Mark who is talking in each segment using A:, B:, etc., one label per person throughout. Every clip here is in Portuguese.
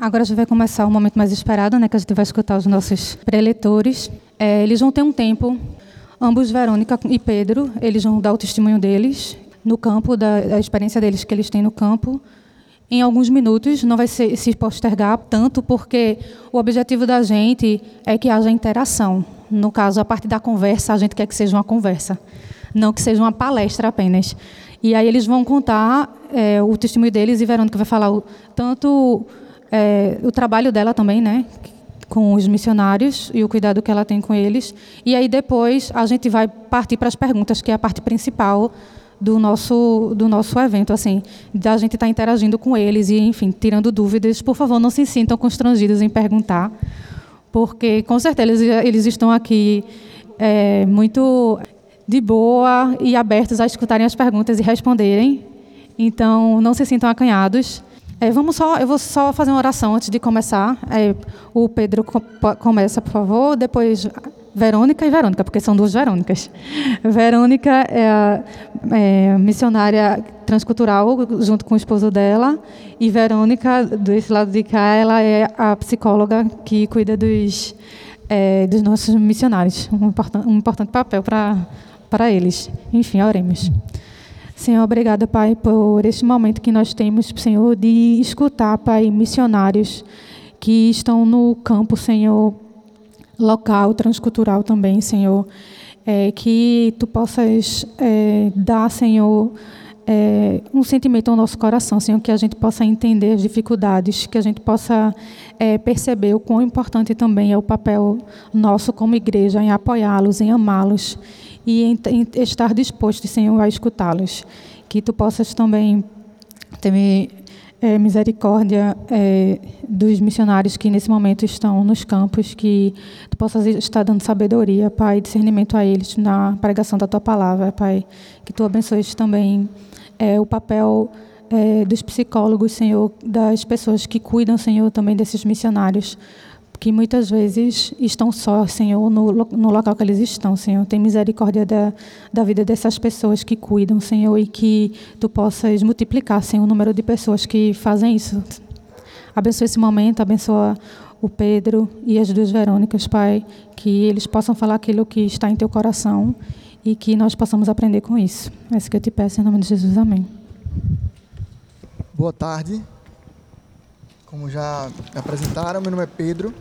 A: Agora a gente vai começar o momento mais esperado, né, que a gente vai escutar os nossos preletores. É, eles vão ter um tempo, ambos, Verônica e Pedro, eles vão dar o testemunho deles no campo, da, da experiência deles que eles têm no campo, em alguns minutos, não vai ser, se postergar tanto, porque o objetivo da gente é que haja interação. No caso, a partir da conversa, a gente quer que seja uma conversa, não que seja uma palestra apenas. E aí eles vão contar é, o testemunho deles e Verônica vai falar o, tanto é, o trabalho dela também, né, com os missionários e o cuidado que ela tem com eles. E aí depois a gente vai partir para as perguntas, que é a parte principal do nosso do nosso evento, assim, da gente estar tá interagindo com eles e, enfim, tirando dúvidas. Por favor, não se sintam constrangidos em perguntar, porque com certeza eles, eles estão aqui é, muito de boa e abertos a escutarem as perguntas e responderem. Então, não se sintam acanhados. É, vamos só, eu vou só fazer uma oração antes de começar. É, o Pedro começa, por favor. Depois Verônica e Verônica, porque são duas Verônicas. Verônica é a é, missionária transcultural, junto com o esposo dela, e Verônica, desse lado de cá, ela é a psicóloga que cuida dos, é, dos nossos missionários. Um, um importante papel para eles. Enfim, oremos. Senhor, obrigada, Pai, por este momento que nós temos, Senhor, de escutar, Pai, missionários que estão no campo, Senhor, local, transcultural também, Senhor. É, que tu possas é, dar, Senhor, é, um sentimento ao nosso coração, Senhor, que a gente possa entender as dificuldades, que a gente possa é, perceber o quão importante também é o papel nosso como igreja em apoiá-los, em amá-los e em, em, estar disposto, Senhor, a escutá-los. Que tu possas também ter é, misericórdia é, dos missionários que nesse momento estão nos campos, que tu possas estar dando sabedoria, Pai, discernimento a eles na pregação da tua palavra, Pai. Que tu abençoes também é, o papel dos psicólogos, Senhor, das pessoas que cuidam, Senhor, também desses missionários que muitas vezes estão só, Senhor, no, no local que eles estão, Senhor. Tem misericórdia da, da vida dessas pessoas que cuidam, Senhor, e que Tu possas multiplicar, Senhor, o número de pessoas que fazem isso. Abençoa esse momento, abençoa o Pedro e as duas Verônicas, Pai, que eles possam falar aquilo que está em Teu coração e que nós possamos aprender com isso. É isso que eu te peço, em nome de Jesus. Amém.
B: Boa tarde. Como já apresentaram, meu nome é Pedro.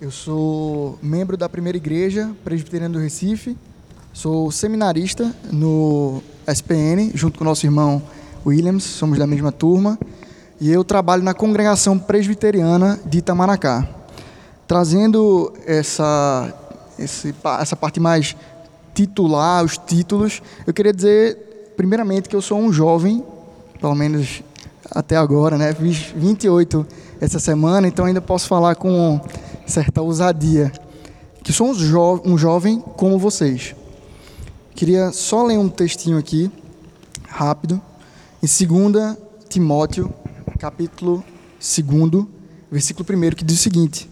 B: Eu sou membro da primeira igreja presbiteriana do Recife, sou seminarista no SPN, junto com nosso irmão Williams, somos da mesma turma, e eu trabalho na congregação presbiteriana de Itamaracá. Trazendo essa, essa parte mais titular, os títulos, eu queria dizer, primeiramente, que eu sou um jovem, pelo menos até agora, né? Fiz 28 essa semana, então ainda posso falar com certa ousadia, que sou um, jo um jovem como vocês. Queria só ler um textinho aqui, rápido, em 2 Timóteo, capítulo 2, versículo 1, que diz o seguinte: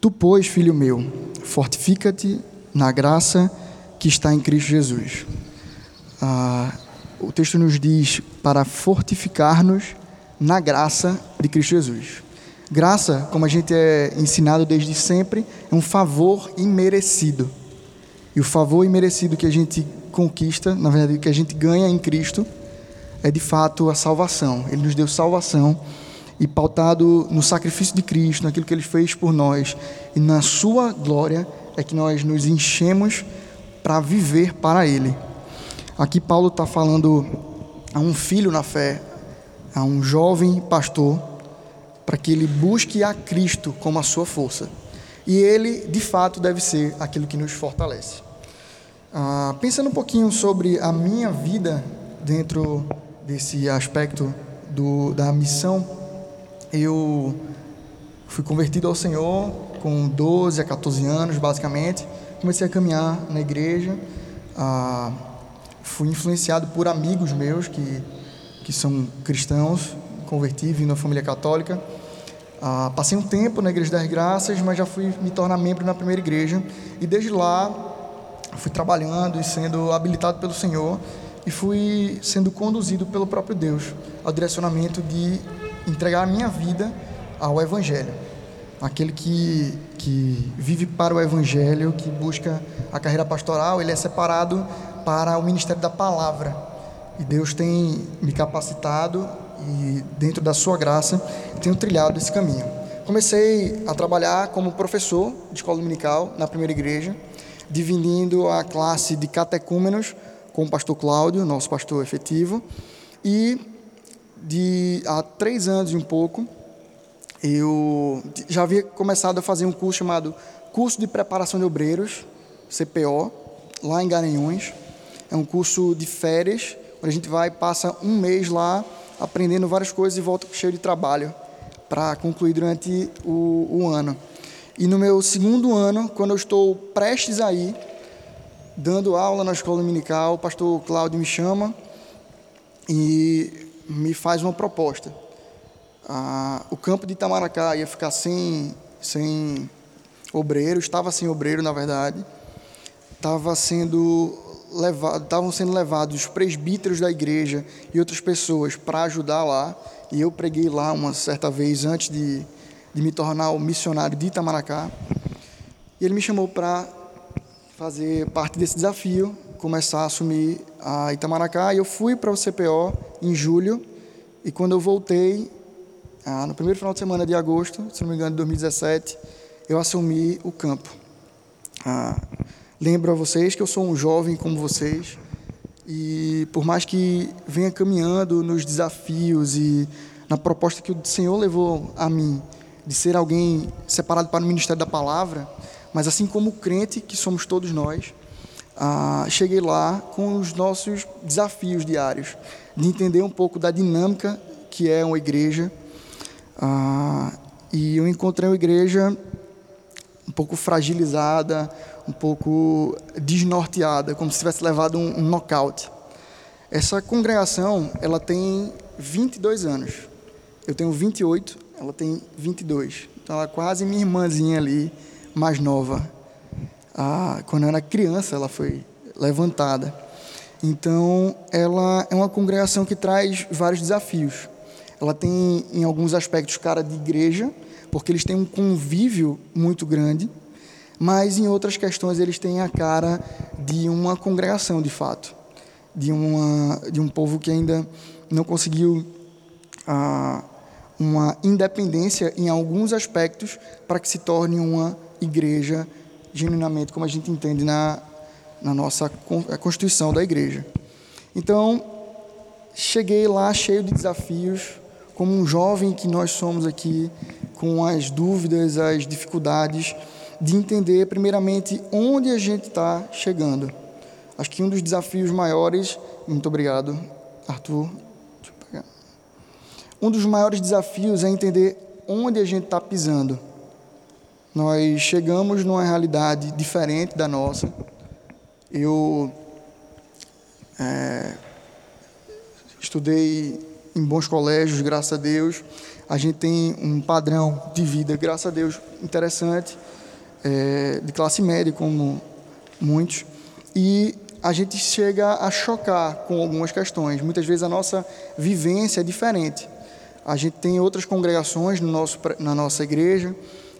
B: Tu, pois, filho meu, fortifica-te na graça que está em Cristo Jesus. Ah, o texto nos diz para fortificar-nos na graça de Cristo Jesus. Graça, como a gente é ensinado desde sempre, é um favor imerecido. E o favor imerecido que a gente conquista, na verdade, que a gente ganha em Cristo, é de fato a salvação. Ele nos deu salvação e pautado no sacrifício de Cristo, naquilo que ele fez por nós e na sua glória, é que nós nos enchemos para viver para Ele. Aqui Paulo está falando a um filho na fé, a um jovem pastor para que ele busque a Cristo como a sua força. E ele, de fato, deve ser aquilo que nos fortalece. Ah, pensando um pouquinho sobre a minha vida dentro desse aspecto do, da missão, eu fui convertido ao Senhor com 12 a 14 anos, basicamente. Comecei a caminhar na igreja. Ah, fui influenciado por amigos meus que, que são cristãos converti, vim na família católica. Ah, passei um tempo na Igreja das Graças, mas já fui me tornar membro na primeira igreja. E desde lá fui trabalhando e sendo habilitado pelo Senhor e fui sendo conduzido pelo próprio Deus ao direcionamento de entregar a minha vida ao Evangelho. Aquele que, que vive para o Evangelho, que busca a carreira pastoral, ele é separado para o ministério da palavra. E Deus tem me capacitado e, dentro da sua graça, tenho trilhado esse caminho. Comecei a trabalhar como professor de escola dominical na primeira igreja, dividindo a classe de catecúmenos com o pastor Cláudio, nosso pastor efetivo, e de há três anos e um pouco eu já havia começado a fazer um curso chamado Curso de Preparação de Obreiros, CPO, lá em Garanhuns. É um curso de férias, onde a gente vai passa um mês lá aprendendo várias coisas e volta cheio de trabalho para concluir durante o, o ano. E no meu segundo ano, quando eu estou prestes a ir, dando aula na escola dominical, o pastor Cláudio me chama e me faz uma proposta. Ah, o campo de Itamaracá ia ficar sem, sem obreiro, estava sem obreiro, na verdade. Estava sendo estavam sendo levados os presbíteros da igreja e outras pessoas para ajudar lá. E eu preguei lá uma certa vez antes de, de me tornar o missionário de Itamaracá. E ele me chamou para fazer parte desse desafio, começar a assumir a Itamaracá. E eu fui para o CPO em julho. E quando eu voltei, ah, no primeiro final de semana de agosto, se não me engano, de 2017, eu assumi o campo. Ah, lembro a vocês que eu sou um jovem como vocês. E por mais que venha caminhando nos desafios e na proposta que o Senhor levou a mim de ser alguém separado para o ministério da palavra, mas assim como crente que somos todos nós, ah, cheguei lá com os nossos desafios diários, de entender um pouco da dinâmica que é uma igreja, ah, e eu encontrei uma igreja um pouco fragilizada, um pouco desnorteada, como se tivesse levado um, um nocaute. Essa congregação, ela tem 22 anos. Eu tenho 28, ela tem 22. Então ela é quase minha irmãzinha ali, mais nova. Ah, quando eu era criança, ela foi levantada. Então, ela é uma congregação que traz vários desafios. Ela tem, em alguns aspectos, cara de igreja, porque eles têm um convívio muito grande, mas em outras questões eles têm a cara de uma congregação, de fato, de, uma, de um povo que ainda não conseguiu ah, uma independência em alguns aspectos para que se torne uma igreja genuinamente como a gente entende na, na nossa constituição da igreja. Então, cheguei lá cheio de desafios, como um jovem que nós somos aqui, com as dúvidas, as dificuldades, de entender, primeiramente, onde a gente está chegando. Acho que um dos desafios maiores. Muito obrigado, Arthur. Um dos maiores desafios é entender onde a gente está pisando. Nós chegamos numa realidade diferente da nossa. Eu é, estudei em bons colégios, graças a Deus. A gente tem um padrão de vida, graças a Deus, interessante, é, de classe média, como muitos. E a gente chega a chocar com algumas questões. Muitas vezes a nossa vivência é diferente. A gente tem outras congregações no nosso, na nossa igreja,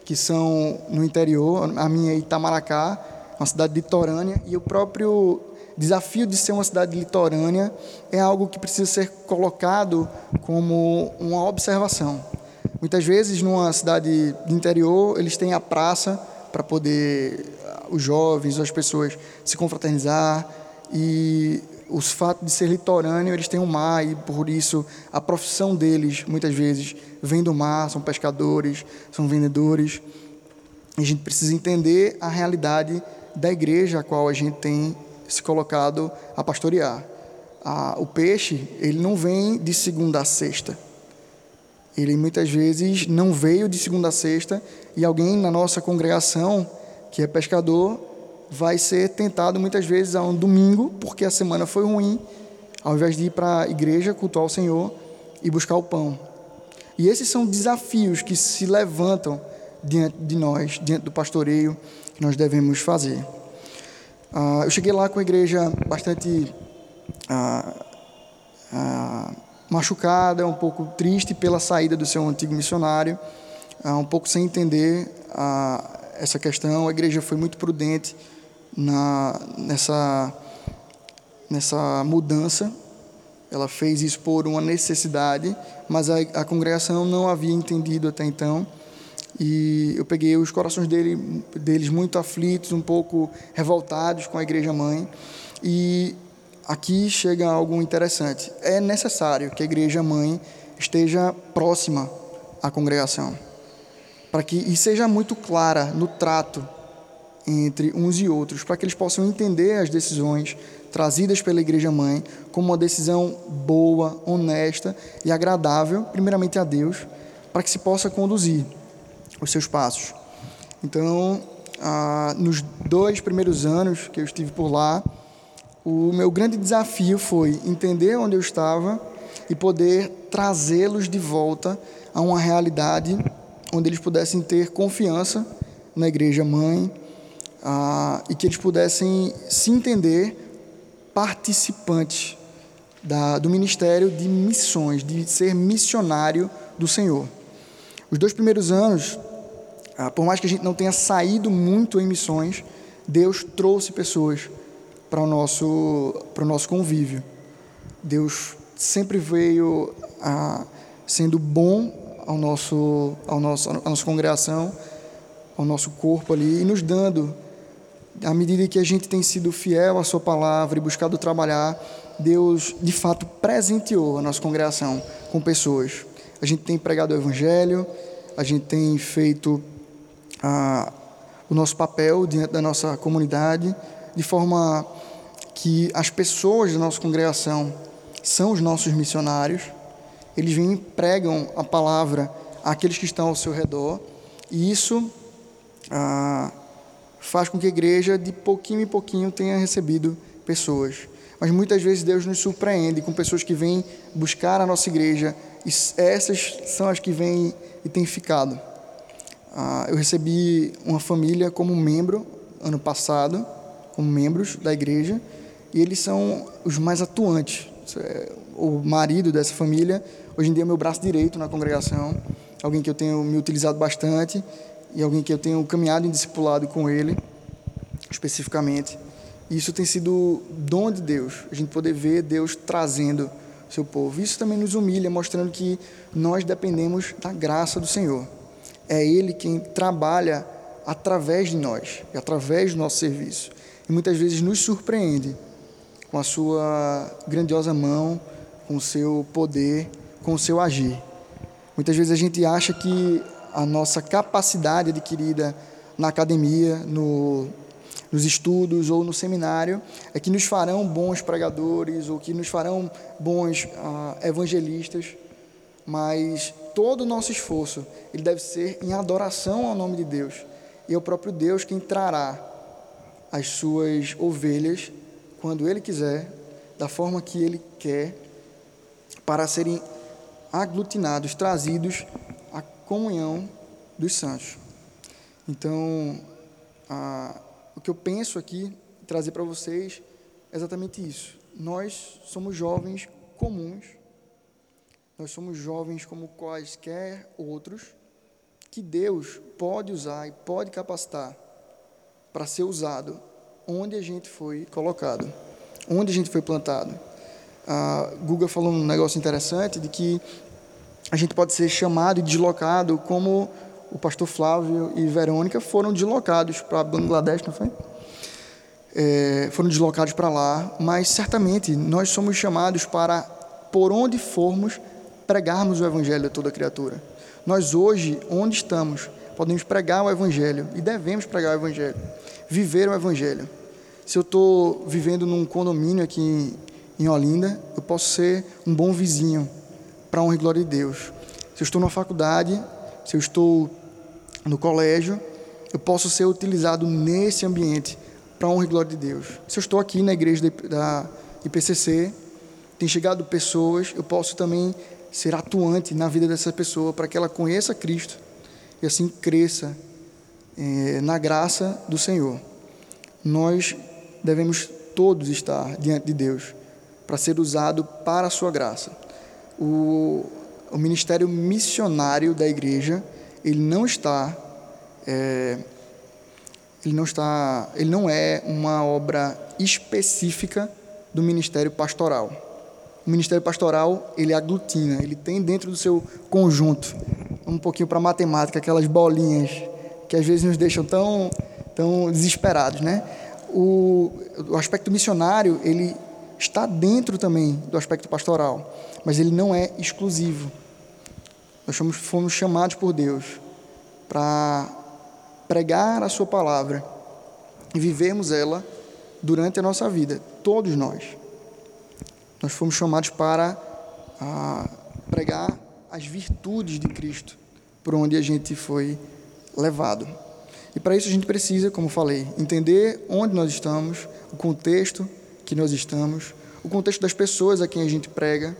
B: que são no interior, a minha é Itamaracá, uma cidade litorânea, e o próprio desafio de ser uma cidade litorânea é algo que precisa ser colocado como uma observação. Muitas vezes, numa cidade de interior, eles têm a praça para poder os jovens, as pessoas se confraternizar e os fatos de ser litorâneo, eles têm um mar e por isso a profissão deles muitas vezes vem do mar, são pescadores, são vendedores. A gente precisa entender a realidade da igreja a qual a gente tem se colocado a pastorear. o peixe, ele não vem de segunda a sexta. Ele muitas vezes não veio de segunda a sexta e alguém na nossa congregação que é pescador vai ser tentado muitas vezes a um domingo porque a semana foi ruim, ao invés de ir para a igreja cultuar o Senhor e buscar o pão. E esses são desafios que se levantam diante de nós, diante do pastoreio que nós devemos fazer. Uh, eu cheguei lá com a igreja bastante uh, uh, machucada, um pouco triste pela saída do seu antigo missionário. Ah, um pouco sem entender a, essa questão. A igreja foi muito prudente na, nessa, nessa mudança. Ela fez isso por uma necessidade, mas a, a congregação não havia entendido até então. E eu peguei os corações dele, deles muito aflitos, um pouco revoltados com a igreja mãe. E aqui chega algo interessante. É necessário que a igreja mãe esteja próxima à congregação, para que e seja muito clara no trato entre uns e outros, para que eles possam entender as decisões trazidas pela igreja mãe como uma decisão boa, honesta e agradável, primeiramente a Deus, para que se possa conduzir os seus passos. Então, ah, nos dois primeiros anos que eu estive por lá, o meu grande desafio foi entender onde eu estava e poder trazê-los de volta a uma realidade onde eles pudessem ter confiança na igreja mãe ah, e que eles pudessem se entender participantes da, do ministério de missões, de ser missionário do Senhor. Os dois primeiros anos ah, por mais que a gente não tenha saído muito em missões, Deus trouxe pessoas para o nosso, para o nosso convívio. Deus sempre veio ah, sendo bom ao nosso, ao nosso, à nossa congregação, ao nosso corpo ali, e nos dando, à medida que a gente tem sido fiel à Sua palavra e buscado trabalhar, Deus de fato presenteou a nossa congregação com pessoas. A gente tem pregado o Evangelho, a gente tem feito a, o nosso papel diante da nossa comunidade, de forma que as pessoas da nossa congregação são os nossos missionários, eles vêm e pregam a palavra àqueles que estão ao seu redor, e isso ah, faz com que a igreja, de pouquinho em pouquinho, tenha recebido pessoas. Mas muitas vezes Deus nos surpreende com pessoas que vêm buscar a nossa igreja, e essas são as que vêm e têm ficado. Ah, eu recebi uma família como membro ano passado, como membros da igreja, e eles são os mais atuantes. É, o marido dessa família, hoje em dia, é meu braço direito na congregação, alguém que eu tenho me utilizado bastante e alguém que eu tenho caminhado em discipulado com ele, especificamente. E isso tem sido dom de Deus, a gente poder ver Deus trazendo seu povo. Isso também nos humilha, mostrando que nós dependemos da graça do Senhor é Ele quem trabalha através de nós e através do nosso serviço. E muitas vezes nos surpreende com a sua grandiosa mão, com o seu poder, com o seu agir. Muitas vezes a gente acha que a nossa capacidade adquirida na academia, no, nos estudos ou no seminário é que nos farão bons pregadores ou que nos farão bons ah, evangelistas, mas todo o nosso esforço ele deve ser em adoração ao nome de Deus. E é o próprio Deus quem trará as suas ovelhas quando Ele quiser, da forma que Ele quer, para serem aglutinados, trazidos à comunhão dos santos. Então, a, o que eu penso aqui, trazer para vocês, é exatamente isso. Nós somos jovens comuns nós somos jovens como quaisquer outros que Deus pode usar e pode capacitar para ser usado onde a gente foi colocado, onde a gente foi plantado. A Guga falou um negócio interessante de que a gente pode ser chamado e deslocado como o pastor Flávio e Verônica foram deslocados para Bangladesh, não foi? É, foram deslocados para lá, mas certamente nós somos chamados para, por onde formos, pregarmos o Evangelho a toda criatura. Nós hoje, onde estamos, podemos pregar o Evangelho e devemos pregar o Evangelho, viver o Evangelho. Se eu estou vivendo num condomínio aqui em Olinda, eu posso ser um bom vizinho para a honra e glória de Deus. Se eu estou na faculdade, se eu estou no colégio, eu posso ser utilizado nesse ambiente para a honra e glória de Deus. Se eu estou aqui na igreja da IPCC, tem chegado pessoas, eu posso também ser atuante na vida dessa pessoa para que ela conheça Cristo e assim cresça é, na graça do Senhor. Nós devemos todos estar diante de Deus para ser usado para a sua graça. O, o ministério missionário da igreja ele não está, é, ele não está, ele não é uma obra específica do ministério pastoral. O ministério pastoral ele aglutina, ele tem dentro do seu conjunto um pouquinho para matemática, aquelas bolinhas que às vezes nos deixam tão, tão desesperados, né? O, o aspecto missionário ele está dentro também do aspecto pastoral, mas ele não é exclusivo. Nós fomos, chamados por Deus para pregar a Sua palavra e vivermos ela durante a nossa vida, todos nós. Nós fomos chamados para ah, pregar as virtudes de Cristo por onde a gente foi levado. E para isso a gente precisa, como falei, entender onde nós estamos, o contexto que nós estamos, o contexto das pessoas a quem a gente prega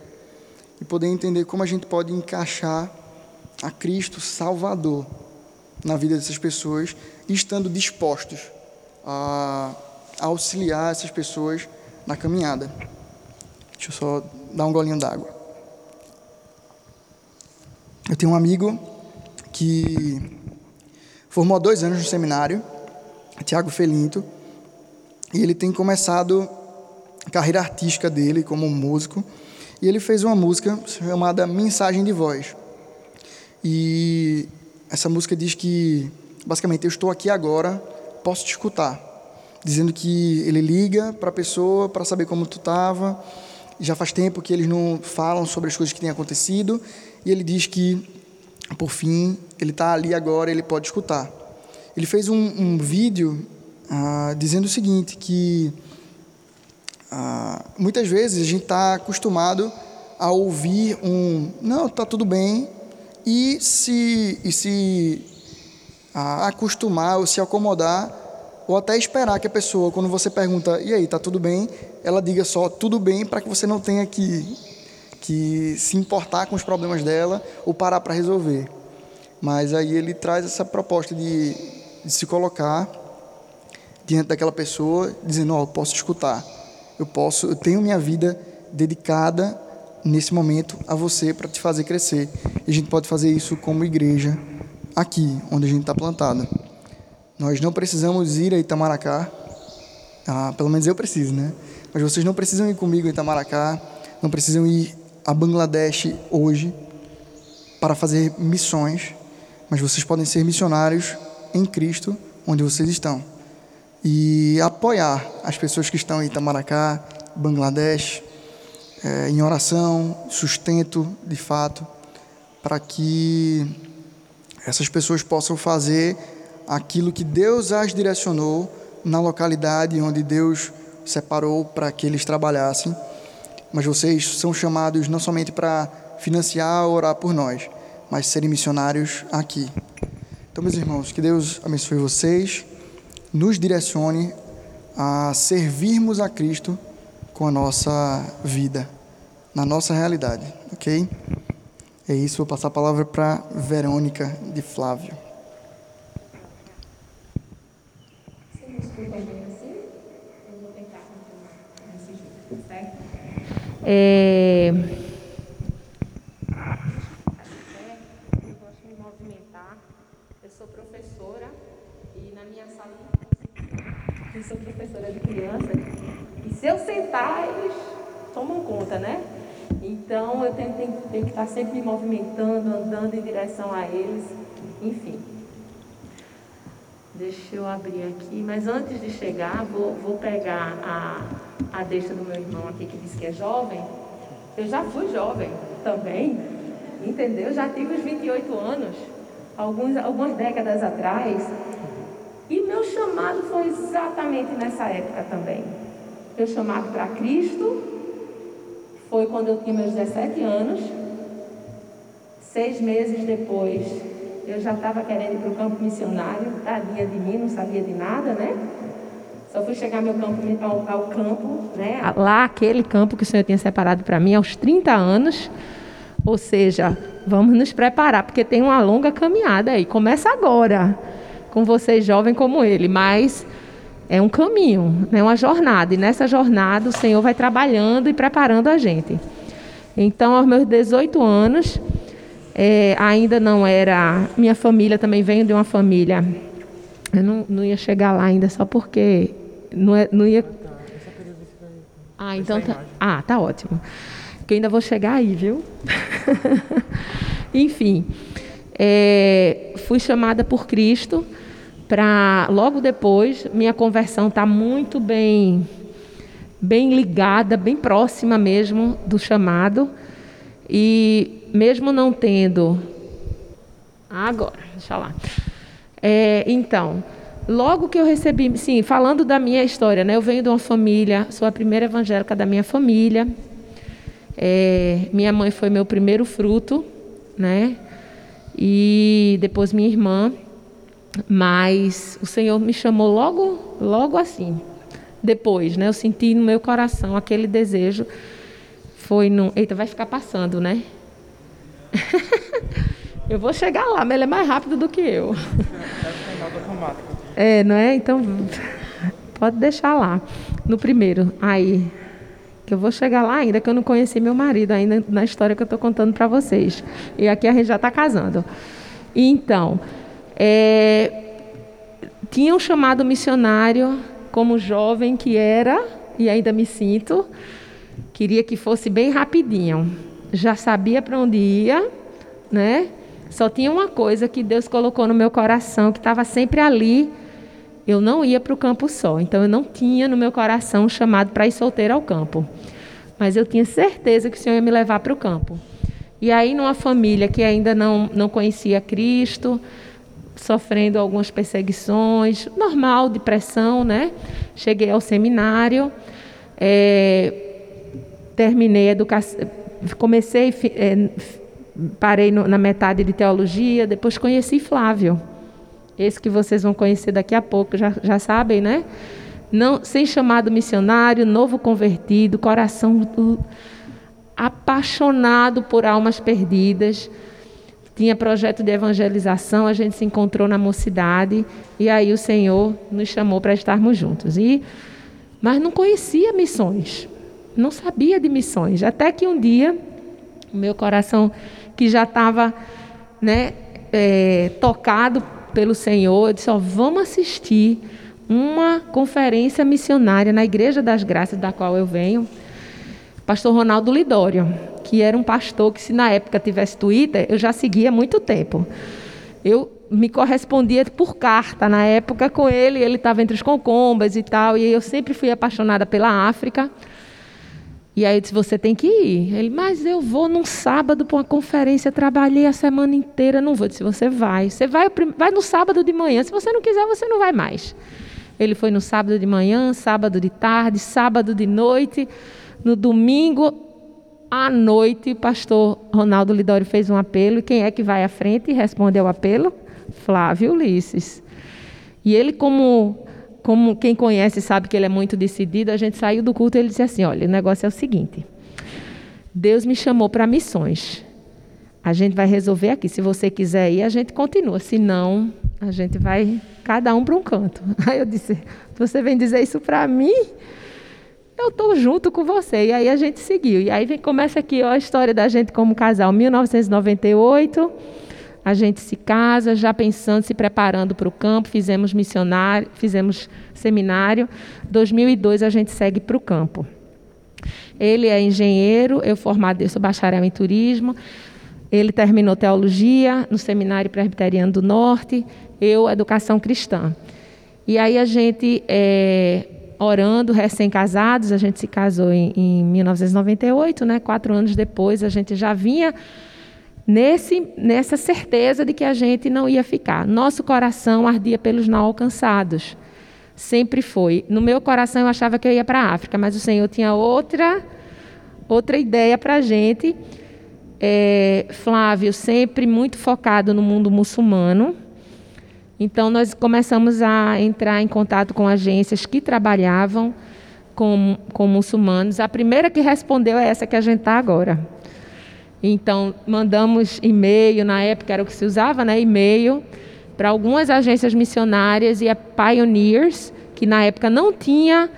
B: e poder entender como a gente pode encaixar a Cristo Salvador na vida dessas pessoas estando dispostos a auxiliar essas pessoas na caminhada. Deixa eu só dar um golinho d'água. Eu tenho um amigo que formou há dois anos no seminário, Tiago Felinto, e ele tem começado a carreira artística dele como músico, e ele fez uma música chamada Mensagem de Voz. E essa música diz que, basicamente, eu estou aqui agora, posso te escutar. Dizendo que ele liga para a pessoa para saber como tu estava. Já faz tempo que eles não falam sobre as coisas que têm acontecido. E ele diz que, por fim, ele está ali agora, ele pode escutar. Ele fez um, um vídeo ah, dizendo o seguinte, que ah, muitas vezes a gente está acostumado a ouvir um não, está tudo bem, e se, e se ah, acostumar ou se acomodar, ou até esperar que a pessoa, quando você pergunta, e aí, está tudo bem, ela diga só tudo bem para que você não tenha que, que se importar com os problemas dela ou parar para resolver. Mas aí ele traz essa proposta de, de se colocar diante daquela pessoa, dizendo: Ó, oh, posso escutar, eu posso, eu tenho minha vida dedicada nesse momento a você para te fazer crescer. E a gente pode fazer isso como igreja aqui, onde a gente está plantado. Nós não precisamos ir a Itamaracá, ah, pelo menos eu preciso, né? Mas vocês não precisam ir comigo a Itamaracá, não precisam ir a Bangladesh hoje para fazer missões, mas vocês podem ser missionários em Cristo, onde vocês estão. E apoiar as pessoas que estão em Itamaracá, Bangladesh, é, em oração, sustento de fato, para que essas pessoas possam fazer aquilo que Deus as direcionou na localidade onde Deus separou para que eles trabalhassem. Mas vocês são chamados não somente para financiar orar por nós, mas serem missionários aqui. Então, meus irmãos, que Deus abençoe vocês, nos direcione a servirmos a Cristo com a nossa vida, na nossa realidade, ok? É isso, vou passar a palavra para Verônica de Flávio.
C: É... Eu gosto de me movimentar. Eu sou professora e na minha sala eu sou professora de criança. E se eu sentar, eles tomam conta, né? Então eu tenho, tenho, tenho que estar sempre me movimentando, andando em direção a eles, enfim. Deixa eu abrir aqui, mas antes de chegar, vou, vou pegar a, a deixa do meu irmão aqui que diz que é jovem. Eu já fui jovem também, entendeu? Já tive os 28 anos, alguns, algumas décadas atrás. E meu chamado foi exatamente nessa época também. Meu chamado para Cristo foi quando eu tinha meus 17 anos. Seis meses depois, eu já estava querendo ir para o campo missionário, tadinha de mim, não sabia de nada, né? Só fui chegar meu campo, ao, ao campo, né? Lá, aquele campo que o Senhor tinha separado para mim aos 30 anos. Ou seja, vamos nos preparar, porque tem uma longa caminhada aí. Começa agora, com vocês jovens como ele, mas é um caminho, é né, uma jornada. E nessa jornada o Senhor vai trabalhando e preparando a gente. Então, aos meus 18 anos, É, ainda não era. Minha família também veio de uma família. Eu não, não ia chegar lá ainda só porque não, é, não ia. Ah, então tá. Ah, tá ótimo. Que ainda vou chegar aí, viu? Enfim, é, fui chamada por Cristo para logo depois minha conversão está muito bem bem ligada, bem próxima mesmo do chamado. E mesmo não tendo. Agora, deixa lá. É, então, logo que eu recebi, sim, falando da minha história, né? Eu venho de uma família, sou a primeira evangélica da minha família. É, minha mãe foi meu primeiro fruto, né? E depois minha irmã. Mas o Senhor me chamou logo, logo assim, depois, né? Eu senti no meu coração aquele desejo. Foi no. Eita, vai ficar passando, né? eu vou chegar lá, mas ele é mais rápido do que eu. É, não é? Então, pode deixar lá. No primeiro. Aí. Que eu vou chegar lá ainda, que eu não conheci meu marido ainda na história que eu estou contando para vocês. E aqui a gente já está casando. Então, é, tinha um chamado missionário como jovem que era, e ainda me sinto, queria que fosse bem rapidinho. Já sabia para onde ia, né? Só tinha uma coisa que Deus colocou no meu coração, que estava sempre ali. Eu não ia para o campo só, então eu não tinha no meu coração um chamado para ir solteira ao campo. Mas eu tinha certeza que o Senhor ia me levar para o campo. E aí, numa família que ainda não, não conhecia Cristo, sofrendo algumas perseguições, normal, depressão, né? Cheguei ao seminário, é, terminei educação, comecei, é, parei no, na metade de teologia, depois conheci Flávio, esse que vocês vão conhecer daqui a pouco, já, já sabem, né? Não, sem chamado missionário, novo convertido, coração apaixonado por almas perdidas tinha projeto de evangelização, a gente se encontrou na mocidade e aí o Senhor nos chamou para estarmos juntos. E mas não conhecia missões, não sabia de missões, até que um dia o meu coração que já estava, né, é, tocado pelo Senhor, eu disse: ó, vamos assistir uma conferência missionária na Igreja das Graças da qual eu venho, Pastor Ronaldo Lidório que era um pastor que, se na época tivesse Twitter, eu já seguia há muito tempo. Eu me correspondia por carta na época com ele, ele estava entre os concombas e tal, e eu sempre fui apaixonada pela África. E aí eu disse: Você tem que ir. Ele, mas eu vou num sábado para uma conferência, trabalhei a semana inteira, não vou. Eu disse: Você vai. Você vai, vai no sábado de manhã. Se você não quiser, você não vai mais. Ele foi no sábado de manhã, sábado de tarde, sábado de noite. No domingo, à noite, o pastor Ronaldo Lidório fez um apelo. E quem é que vai à frente e responde ao apelo? Flávio Ulisses. E ele, como, como quem conhece sabe que ele é muito decidido, a gente saiu do culto e ele disse assim: olha, o negócio é o seguinte. Deus me chamou para missões. A gente vai resolver aqui. Se você quiser ir, a gente continua. Se não, a gente vai cada um para um canto. Aí eu disse: Você vem dizer isso para mim? Eu estou junto com você. E aí a gente seguiu. E aí vem, começa aqui ó, a história da gente como casal. 1998, a gente se casa, já pensando, se preparando para o campo, fizemos missionário, fizemos seminário. 2002 a gente segue para o campo. Ele é engenheiro, eu formado, eu sou bacharel em turismo. Ele terminou teologia no Seminário Presbiteriano do Norte, eu educação cristã. E aí a gente é, orando, recém-casados, a gente se casou em, em 1998, né? quatro anos depois a gente já vinha nesse, nessa certeza de que a gente não ia ficar. Nosso coração ardia pelos não alcançados. Sempre foi. No meu coração eu achava que eu ia para a África, mas o Senhor tinha outra, outra ideia para a gente. É, Flávio, sempre muito focado no mundo muçulmano, então, nós começamos a entrar em contato com agências que trabalhavam com, com muçulmanos. A primeira que respondeu é essa que a gente está agora. Então, mandamos e-mail, na época era o que se usava, né? E-mail para algumas agências missionárias e a Pioneers, que na época não tinha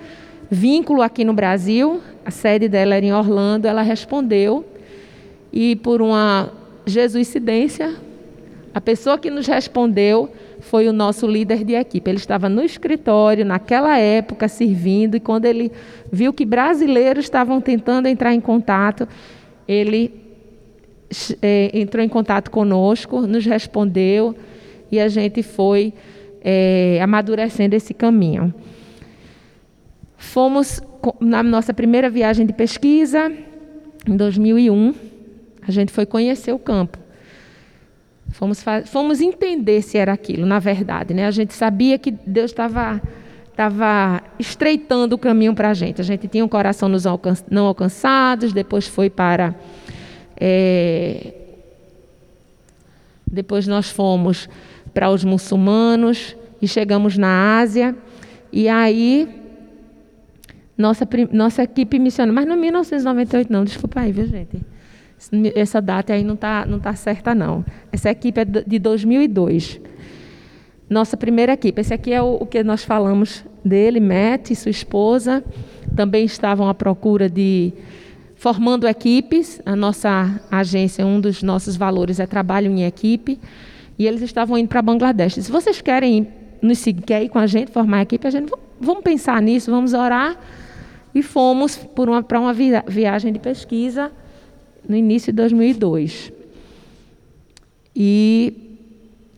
C: vínculo aqui no Brasil, a sede dela era em Orlando, ela respondeu e por uma Jesuicidência. A pessoa que nos respondeu foi o nosso líder de equipe. Ele estava no escritório naquela época servindo e quando ele viu que brasileiros estavam tentando entrar em contato, ele é, entrou em contato conosco, nos respondeu e a gente foi é, amadurecendo esse caminho. Fomos na nossa primeira viagem de pesquisa, em 2001, a gente foi conhecer o campo. Fomos, fomos entender se era aquilo, na verdade. Né? A gente sabia que Deus estava estava estreitando o caminho para a gente. A gente tinha um coração nos alcan não alcançados, depois foi para. É, depois nós fomos para os muçulmanos e chegamos na Ásia. E aí, nossa, nossa equipe missionária. Mas não 1998, não, desculpa aí, viu, gente? Essa data aí não está não tá certa, não. Essa equipe é de 2002. Nossa primeira equipe. Esse aqui é o, o que nós falamos dele, Matt e sua esposa. Também estavam à procura de formando equipes. A nossa agência, um dos nossos valores é trabalho em equipe. E eles estavam indo para Bangladesh. Se vocês querem nos seguir, quer ir com a gente, formar a equipe, a gente vamos pensar nisso, vamos orar. E fomos para uma, uma viagem de pesquisa no início de 2002. E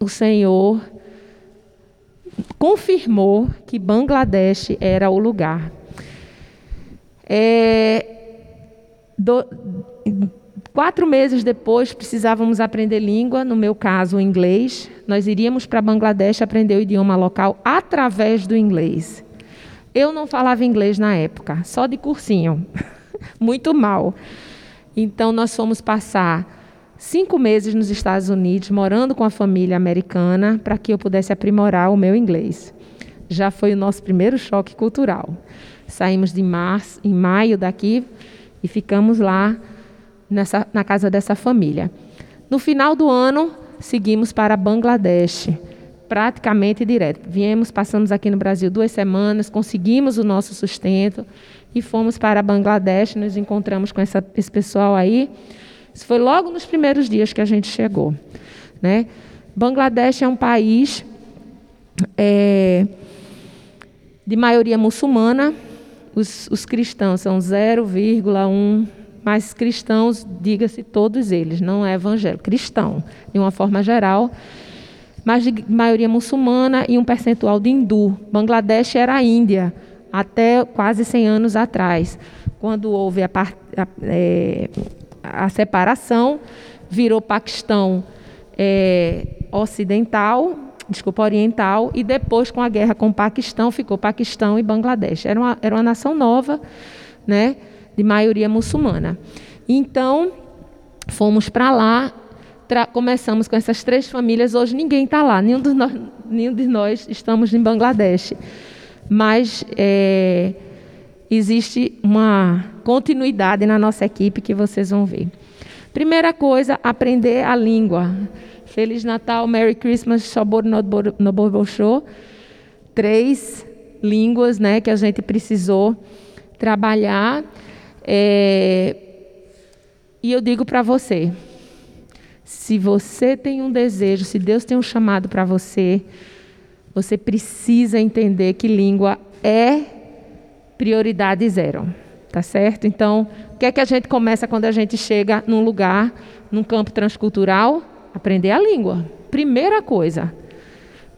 C: o Senhor confirmou que Bangladesh era o lugar. É, do, quatro meses depois, precisávamos aprender língua, no meu caso, o inglês. Nós iríamos para Bangladesh aprender o idioma local através do inglês. Eu não falava inglês na época, só de cursinho. Muito mal. Então, nós fomos passar cinco meses nos Estados Unidos, morando com a família americana, para que eu pudesse aprimorar o meu inglês. Já foi o nosso primeiro choque cultural. Saímos de março, em maio daqui e ficamos lá nessa, na casa dessa família. No final do ano, seguimos para Bangladesh, praticamente direto. Viemos, passamos aqui no Brasil duas semanas, conseguimos o nosso sustento e fomos para Bangladesh. Nos encontramos com essa, esse pessoal aí isso foi logo nos primeiros dias que a gente chegou. Né? Bangladesh é um país é, de maioria muçulmana. Os, os cristãos são 0,1, mas cristãos, diga-se todos eles, não é evangélico, cristão, de uma forma geral, mas de maioria muçulmana e um percentual de hindu. Bangladesh era a Índia até quase 100 anos atrás, quando houve a, a, é, a separação, virou Paquistão é, ocidental, desculpa, oriental, e depois, com a guerra com o Paquistão, ficou Paquistão e Bangladesh. Era uma, era uma nação nova, né, de maioria muçulmana. Então, fomos para lá, começamos com essas três famílias. Hoje ninguém está lá, nenhum, nós, nenhum de nós estamos em Bangladesh. Mas é, existe uma continuidade na nossa equipe que vocês vão ver. Primeira coisa, aprender a língua. Feliz Natal, Merry Christmas, Shabor Show. Três línguas né, que a gente precisou trabalhar. É... E eu digo para você, se você tem um desejo, se Deus tem um chamado para você, você precisa entender que língua é prioridade zero. Tá certo? Então, o que é que a gente começa quando a gente chega num lugar, num campo transcultural? Aprender a língua. Primeira coisa.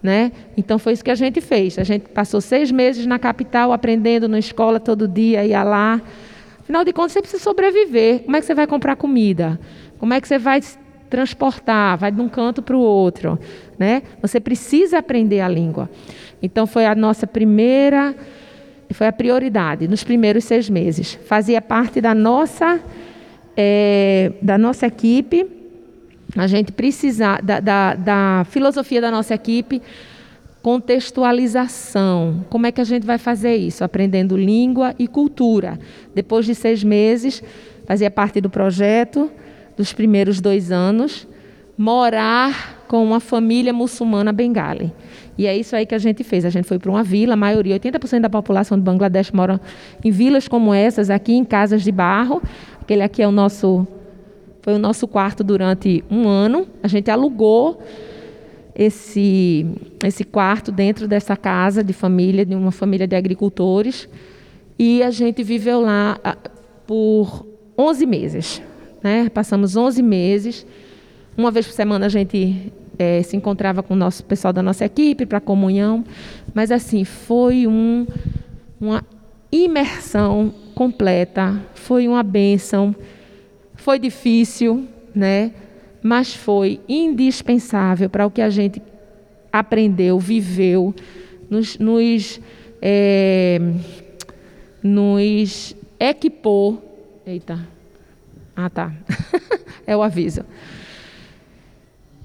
C: Né? Então foi isso que a gente fez. A gente passou seis meses na capital aprendendo na escola todo dia, ia lá. Afinal de contas, você precisa sobreviver. Como é que você vai comprar comida? Como é que você vai transportar? Vai de um canto para o outro, né? Você precisa aprender a língua. Então foi a nossa primeira foi a prioridade nos primeiros seis meses. Fazia parte da nossa, é, da nossa equipe, a gente precisar da, da, da filosofia da nossa equipe, contextualização. Como é que a gente vai fazer isso? Aprendendo língua e cultura. Depois de seis meses, fazia parte do projeto dos primeiros dois anos, morar com uma família muçulmana bengali. E é isso aí que a gente fez. A gente foi para uma vila, a maioria, 80% da população de Bangladesh mora em vilas como essas, aqui em casas de barro. Aquele aqui é o nosso Foi o nosso quarto durante um ano. A gente alugou esse, esse quarto dentro dessa casa de família, de uma família de agricultores. E a gente viveu lá ah, por 11 meses. Né? Passamos 11 meses. Uma vez por semana a gente é, se encontrava com o nosso pessoal da nossa equipe para comunhão. Mas assim, foi um, uma imersão completa, foi uma bênção. Foi difícil, né? mas foi indispensável para o que a gente aprendeu, viveu, nos, nos, é, nos equipou. Eita. Ah, tá. é o aviso.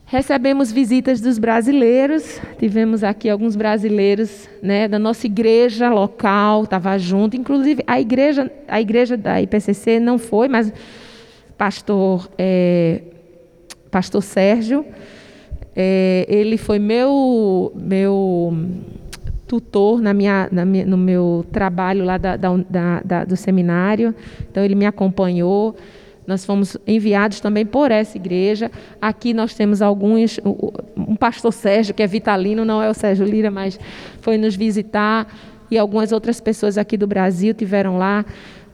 C: Recebemos visitas dos brasileiros, tivemos aqui alguns brasileiros né, da nossa igreja local, estava junto, inclusive a igreja, a igreja da IPCC não foi, mas pastor é, pastor Sérgio. É, ele foi meu, meu tutor na minha, na minha, no meu trabalho lá da, da, da, do seminário. Então, ele me acompanhou. Nós fomos enviados também por essa igreja. Aqui nós temos alguns. Um pastor Sérgio, que é vitalino, não é o Sérgio Lira, mas foi nos visitar. E algumas outras pessoas aqui do Brasil tiveram lá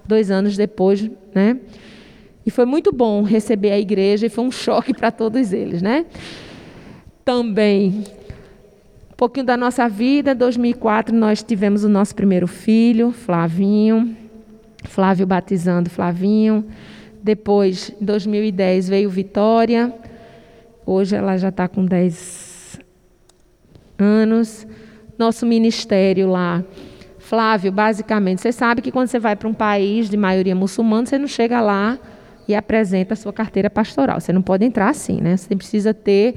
C: dois anos depois, né? E foi muito bom receber a igreja e foi um choque para todos eles, né? Também um pouquinho da nossa vida, em 2004 nós tivemos o nosso primeiro filho, Flavinho. Flávio batizando Flavinho. Depois, em 2010 veio Vitória. Hoje ela já está com 10 anos. Nosso ministério lá Flávio, basicamente, você sabe que quando você vai para um país de maioria muçulmana, você não chega lá e apresenta a sua carteira pastoral. Você não pode entrar assim, né? Você precisa ter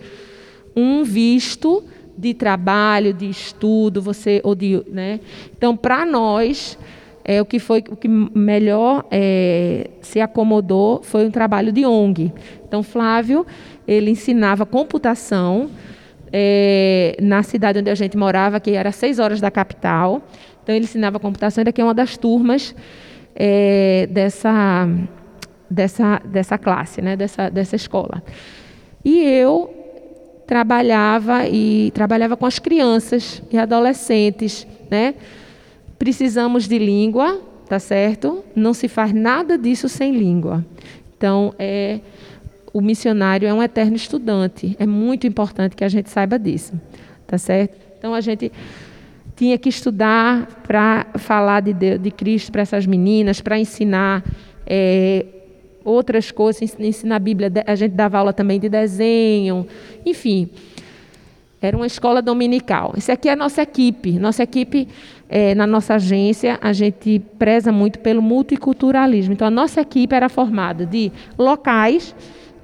C: um visto de trabalho, de estudo, você ou de, né? Então, para nós, é, o que foi o que melhor é, se acomodou foi um trabalho de ONG. Então, Flávio, ele ensinava computação é, na cidade onde a gente morava, que era seis horas da capital. Então, ele ensinava computação, era que é uma das turmas é, dessa dessa, dessa classe, né, dessa, dessa escola. E eu trabalhava e trabalhava com as crianças e adolescentes, né? Precisamos de língua, tá certo? Não se faz nada disso sem língua. Então, é o missionário é um eterno estudante. É muito importante que a gente saiba disso, tá certo? Então a gente tinha que estudar para falar de, Deus, de Cristo para essas meninas, para ensinar é, outras coisas, ensinar a Bíblia, a gente dava aula também de desenho, enfim. Era uma escola dominical. Isso aqui é a nossa equipe. Nossa equipe, é, na nossa agência, a gente preza muito pelo multiculturalismo. Então, a nossa equipe era formada de locais.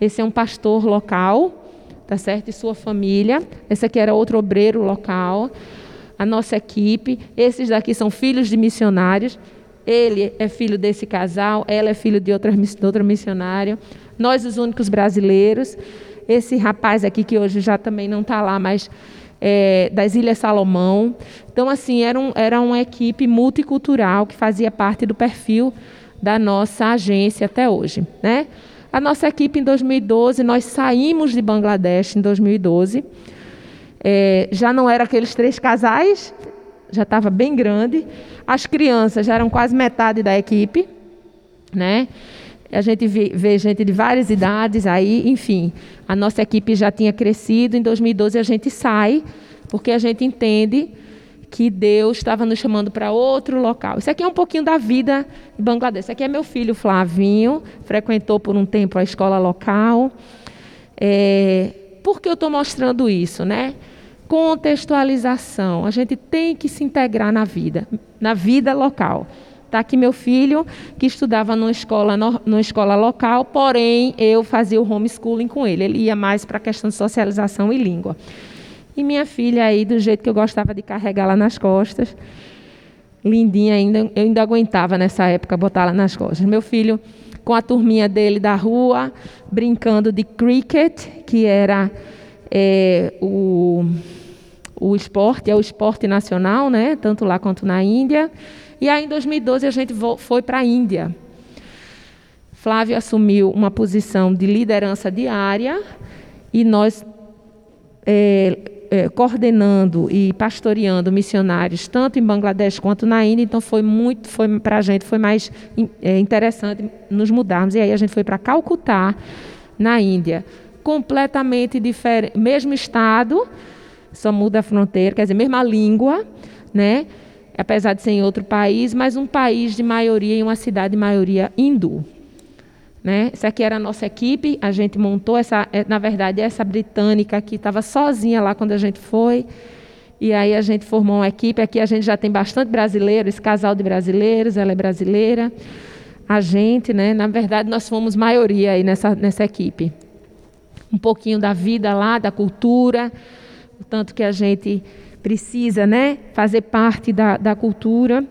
C: Esse é um pastor local, tá certo? E sua família. Esse aqui era outro obreiro local. A nossa equipe. Esses daqui são filhos de missionários. Ele é filho desse casal, ela é filho de outra, de outra missionária. Nós, os únicos brasileiros. Esse rapaz aqui, que hoje já também não está lá, mas é, das Ilhas Salomão. Então, assim, era, um, era uma equipe multicultural que fazia parte do perfil da nossa agência até hoje. Né? A nossa equipe, em 2012, nós saímos de Bangladesh em 2012. É, já não eram aqueles três casais, já estava bem grande. As crianças já eram quase metade da equipe, né? A gente vê, gente de várias idades aí, enfim. A nossa equipe já tinha crescido. Em 2012 a gente sai, porque a gente entende que Deus estava nos chamando para outro local. Isso aqui é um pouquinho da vida em Bangladesh. Isso aqui é meu filho Flavinho, frequentou por um tempo a escola local. É, por que eu estou mostrando isso, né? contextualização. A gente tem que se integrar na vida, na vida local. Está aqui meu filho, que estudava numa escola, numa escola local, porém eu fazia o homeschooling com ele. Ele ia mais para a questão de socialização e língua. E minha filha aí, do jeito que eu gostava de carregar lá nas costas, lindinha ainda, eu ainda aguentava nessa época botar lá nas costas. Meu filho com a turminha dele da rua, brincando de cricket, que era é, o o esporte, é o esporte nacional, né? tanto lá quanto na Índia. E aí, em 2012, a gente foi para a Índia. Flávio assumiu uma posição de liderança diária e nós é, é, coordenando e pastoreando missionários tanto em Bangladesh quanto na Índia, então foi muito, foi para a gente foi mais é, interessante nos mudarmos e aí a gente foi para Calcutá, na Índia, completamente diferente, mesmo estado, só muda a fronteira, quer dizer, mesma língua, né? Apesar de ser em outro país, mas um país de maioria e uma cidade de maioria hindu. Né? Essa aqui era a nossa equipe, a gente montou essa, é, na verdade, essa britânica aqui estava sozinha lá quando a gente foi. E aí a gente formou uma equipe. Aqui a gente já tem bastante brasileiro, esse casal de brasileiros, ela é brasileira. A gente, né? Na verdade, nós fomos maioria aí nessa, nessa equipe. Um pouquinho da vida lá, da cultura, o tanto que a gente precisa, né? Fazer parte da, da cultura.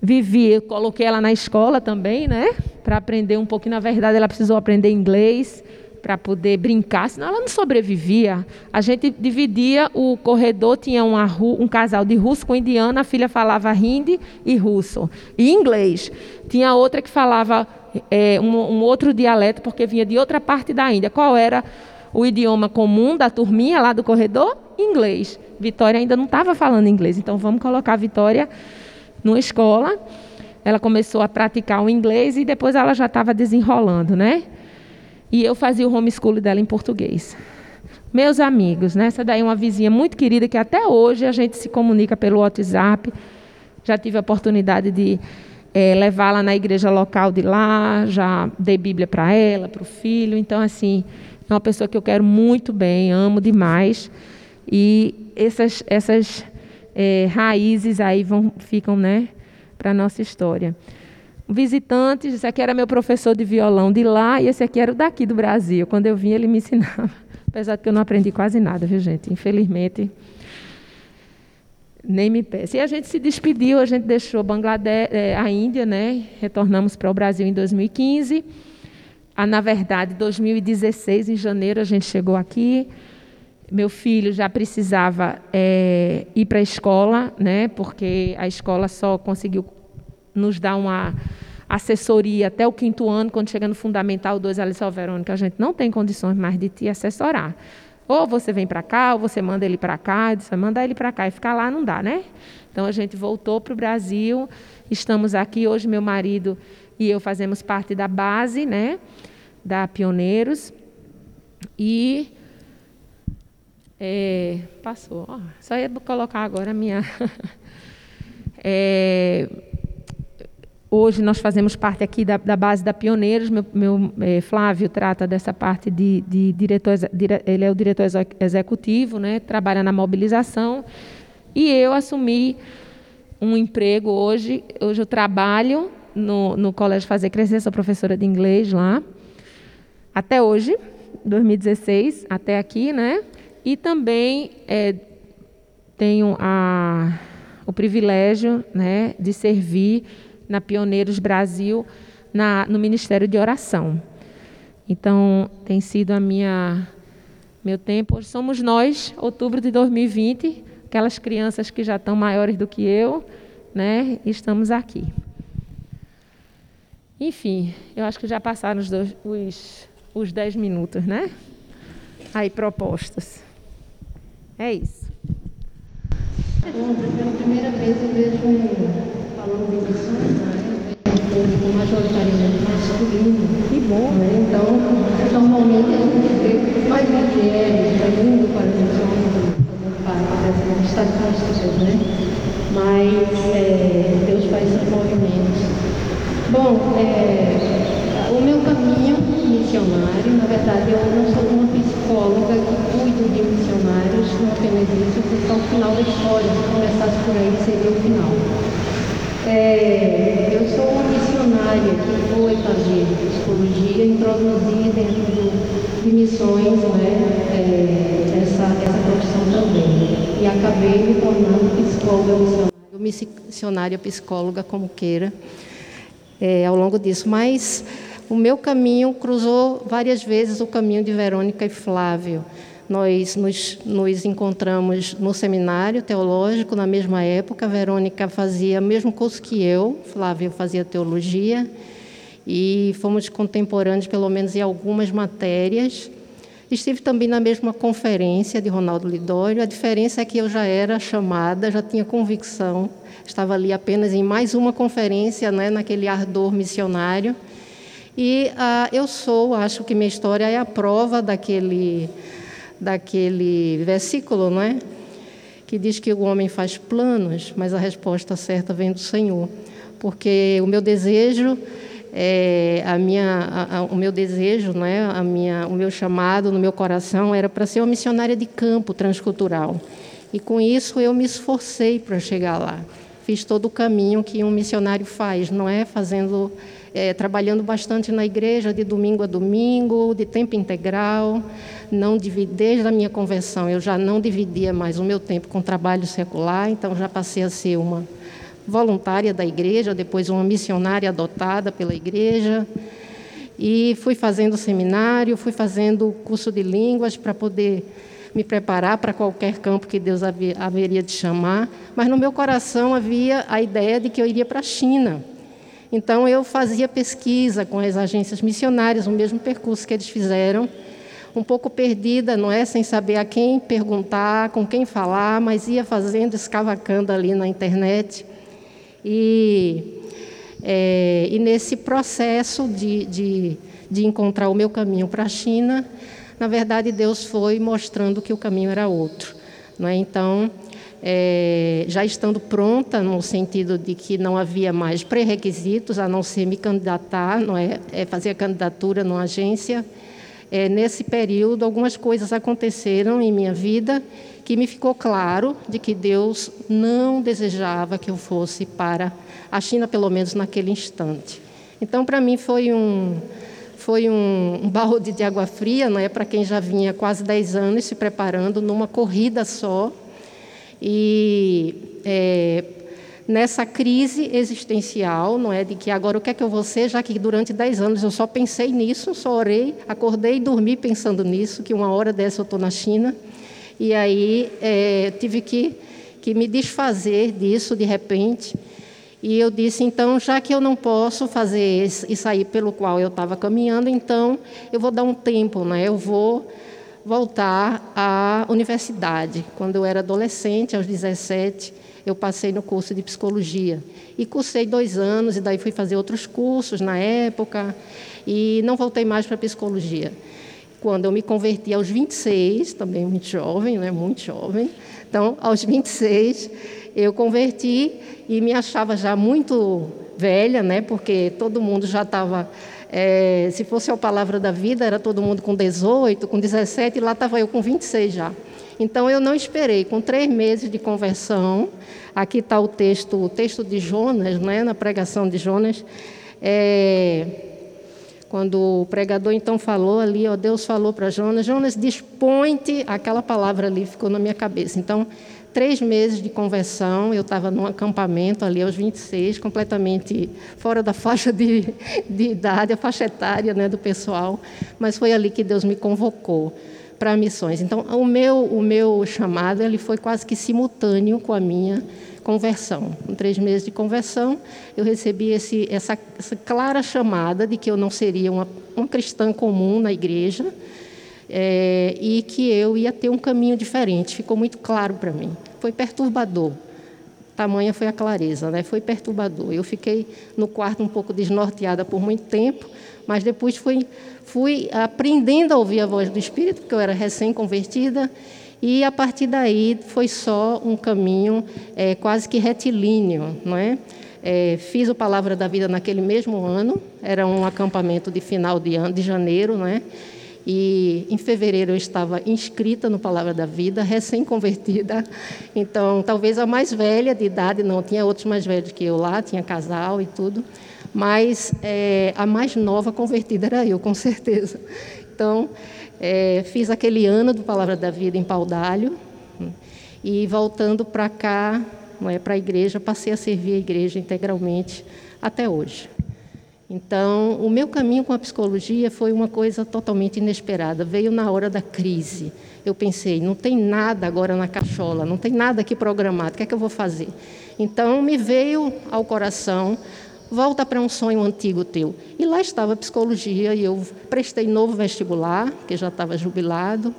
C: Vivi, coloquei ela na escola também, né? para aprender um pouquinho. Na verdade, ela precisou aprender inglês para poder brincar, senão ela não sobrevivia. A gente dividia o corredor, tinha uma, um casal de russo com indiano, a filha falava hindi e russo, e inglês. Tinha outra que falava é, um, um outro dialeto, porque vinha de outra parte da Índia. Qual era o idioma comum da turminha lá do corredor? Inglês. Vitória ainda não estava falando inglês, então vamos colocar Vitória numa escola ela começou a praticar o inglês e depois ela já estava desenrolando, né? E eu fazia o homeschool dela em português. Meus amigos, né? essa daí é uma vizinha muito querida que até hoje a gente se comunica pelo WhatsApp. Já tive a oportunidade de é, levá-la na igreja local de lá, já dei Bíblia para ela, para o filho. Então, assim, é uma pessoa que eu quero muito bem, amo demais. E essas, essas é, raízes aí vão, ficam, né? para a nossa história. Visitantes, esse aqui era meu professor de violão de lá e esse aqui era o daqui do Brasil. Quando eu vim, ele me ensinava. Apesar de que eu não aprendi quase nada, viu, gente? Infelizmente, nem me peço. E a gente se despediu, a gente deixou Bangladesh, é, a Índia, né? Retornamos para o Brasil em 2015. Ah, na verdade, 2016, em janeiro, a gente chegou aqui. Meu filho já precisava é, ir para a escola, né, porque a escola só conseguiu nos dar uma assessoria até o quinto ano, quando chega no Fundamental 2, a Alice Verônica, a gente não tem condições mais de te assessorar. Ou você vem para cá, ou você manda ele para cá, disse, manda ele para cá e ficar lá não dá, né? Então a gente voltou para o Brasil, estamos aqui hoje meu marido e eu fazemos parte da base, né, da Pioneiros e é, passou. Oh, só ia colocar agora a minha. é, hoje nós fazemos parte aqui da, da base da Pioneiros. Meu, meu é, Flávio trata dessa parte de, de diretor, dire, ele é o diretor executivo, né, trabalha na mobilização. E eu assumi um emprego hoje. Hoje eu trabalho no, no Colégio Fazer Crescer, sou professora de inglês lá. Até hoje, 2016, até aqui, né? E também é, tenho a, o privilégio né, de servir na Pioneiros Brasil na, no Ministério de Oração. Então, tem sido a minha meu tempo. Hoje somos nós, outubro de 2020, aquelas crianças que já estão maiores do que eu, né? Estamos aqui. Enfim, eu acho que já passaram os, dois, os, os dez minutos, né? Aí, propostas. É isso.
D: Pela primeira vez eu vejo falando de missões, né? um majoritariamente masculino. Que bom. Né? Então, normalmente a gente vê mais mulheres indo para as missões, fazendo parte dessas estatísticas, né? Mas é, Deus faz esses movimentos. Bom, é, o meu caminho missionário, na verdade eu não sou uma psicóloga que cuido de isso, porque é o final da história, se começasse por aí seria o final. É, eu sou uma missionária que foi fazer psicologia, introduzir dentro do, de missões né, é, essa, essa profissão também. E acabei me tornando psicóloga missionária, missionária psicóloga, como queira, é, ao longo disso. Mas o meu caminho cruzou várias vezes o caminho de Verônica e Flávio. Nós nos, nos, encontramos no seminário teológico na mesma época. Verônica fazia o mesmo curso que eu, Flávio fazia teologia. e fomos contemporâneos, pelo menos em algumas matérias. Estive também na mesma conferência de Ronaldo Lidório. A diferença é que eu já era chamada, já tinha convicção, estava ali apenas em mais uma conferência, né, naquele ardor missionário. E ah, eu sou, acho que minha história é a prova daquele, daquele versículo, não é? Que diz que o homem faz planos, mas a resposta certa vem do Senhor. Porque o meu desejo é, a minha, a, a, o meu desejo, né, a minha, o meu chamado no meu coração era para ser uma missionária de campo transcultural. E com isso eu me esforcei para chegar lá. Fiz todo o caminho que um missionário faz, não é fazendo, é, trabalhando bastante na igreja de domingo a domingo, de tempo integral. Não desde a minha conversão eu já não dividia mais o meu tempo com trabalho secular, então já passei a ser uma voluntária da igreja, depois uma missionária adotada pela igreja. E fui fazendo seminário, fui fazendo curso de línguas para poder me preparar para qualquer campo que Deus haveria de chamar. Mas no meu coração havia a ideia de que eu iria para a China. Então eu fazia pesquisa com as agências missionárias, o mesmo percurso que eles fizeram, um pouco perdida, não é, sem saber a quem perguntar, com quem falar, mas ia fazendo, escavacando ali na internet. E, é, e nesse processo de, de, de encontrar o meu caminho para a China, na verdade, Deus foi mostrando que o caminho era outro. Não é? Então, é, já estando pronta, no sentido de que não havia mais pré-requisitos, a não ser me candidatar, não é? é fazer a candidatura numa agência, é, nesse período, algumas coisas aconteceram em minha vida que me ficou claro de que Deus não desejava que eu fosse para a China, pelo menos naquele instante. Então, para mim, foi um, foi um, um balde de água fria, não é? Para quem já vinha quase 10 anos se preparando numa corrida só. E é, nessa crise existencial, não é? De que agora o que é que eu vou ser, já que durante 10 anos eu só pensei nisso, só orei, acordei e dormi pensando nisso, que uma hora dessa eu estou na China. E aí é, tive que, que me desfazer disso de repente. E eu disse, então, já que eu não posso fazer isso aí pelo qual eu estava caminhando, então eu vou dar um tempo, né? eu vou voltar à universidade. Quando eu era adolescente, aos 17, eu passei no curso de psicologia. E cursei dois anos, e daí fui fazer outros cursos na época, e não voltei mais para psicologia quando eu me converti aos 26, também muito jovem, né, muito jovem. Então, aos 26, eu converti e me achava já muito velha, né, porque todo mundo já estava. É, se fosse a palavra da vida, era todo mundo com 18, com 17, e lá estava eu com 26 já. Então eu não esperei, com três meses de conversão, aqui está o texto, o texto de Jonas, né, na pregação de Jonas. É, quando o pregador então falou ali, ó, Deus falou para Jonas, Jonas, dispõe-te, aquela palavra ali ficou na minha cabeça. Então, três meses de conversão, eu estava num acampamento ali aos 26, completamente fora da faixa de, de idade, a faixa etária né, do pessoal, mas foi ali que Deus me convocou para missões. Então, o meu, o meu chamado ele foi quase que simultâneo com a minha conversão. Com três meses de conversão, eu recebi esse, essa, essa, clara chamada de que eu não seria uma, uma cristã comum na igreja é, e que eu ia ter um caminho diferente. Ficou muito claro para mim. Foi perturbador. Tamanha foi a clareza, né? Foi perturbador. Eu fiquei no quarto um pouco desnorteada por muito tempo, mas depois fui, fui aprendendo a ouvir a voz do Espírito, porque eu era recém-convertida, e a partir daí foi só um caminho é, quase que retilíneo, não é? é? Fiz o Palavra da Vida naquele mesmo ano, era um acampamento de final de ano, de janeiro, não é? E em fevereiro eu estava inscrita no Palavra da Vida, recém-convertida. Então, talvez a mais velha de idade, não tinha outros mais velhos que eu lá, tinha casal e tudo. Mas é, a mais nova convertida era eu, com certeza. Então, é, fiz aquele ano do Palavra da Vida em Paudalho e voltando para cá, não é, para a igreja, passei a servir a igreja integralmente até hoje. Então, o meu caminho com a psicologia foi uma coisa totalmente inesperada. Veio na hora da crise. Eu pensei, não tem nada agora na cachola, não tem nada aqui programado, o que é que eu vou fazer? Então, me veio ao coração volta para um sonho antigo teu. E lá estava a psicologia e eu prestei novo vestibular, que já estava jubilado,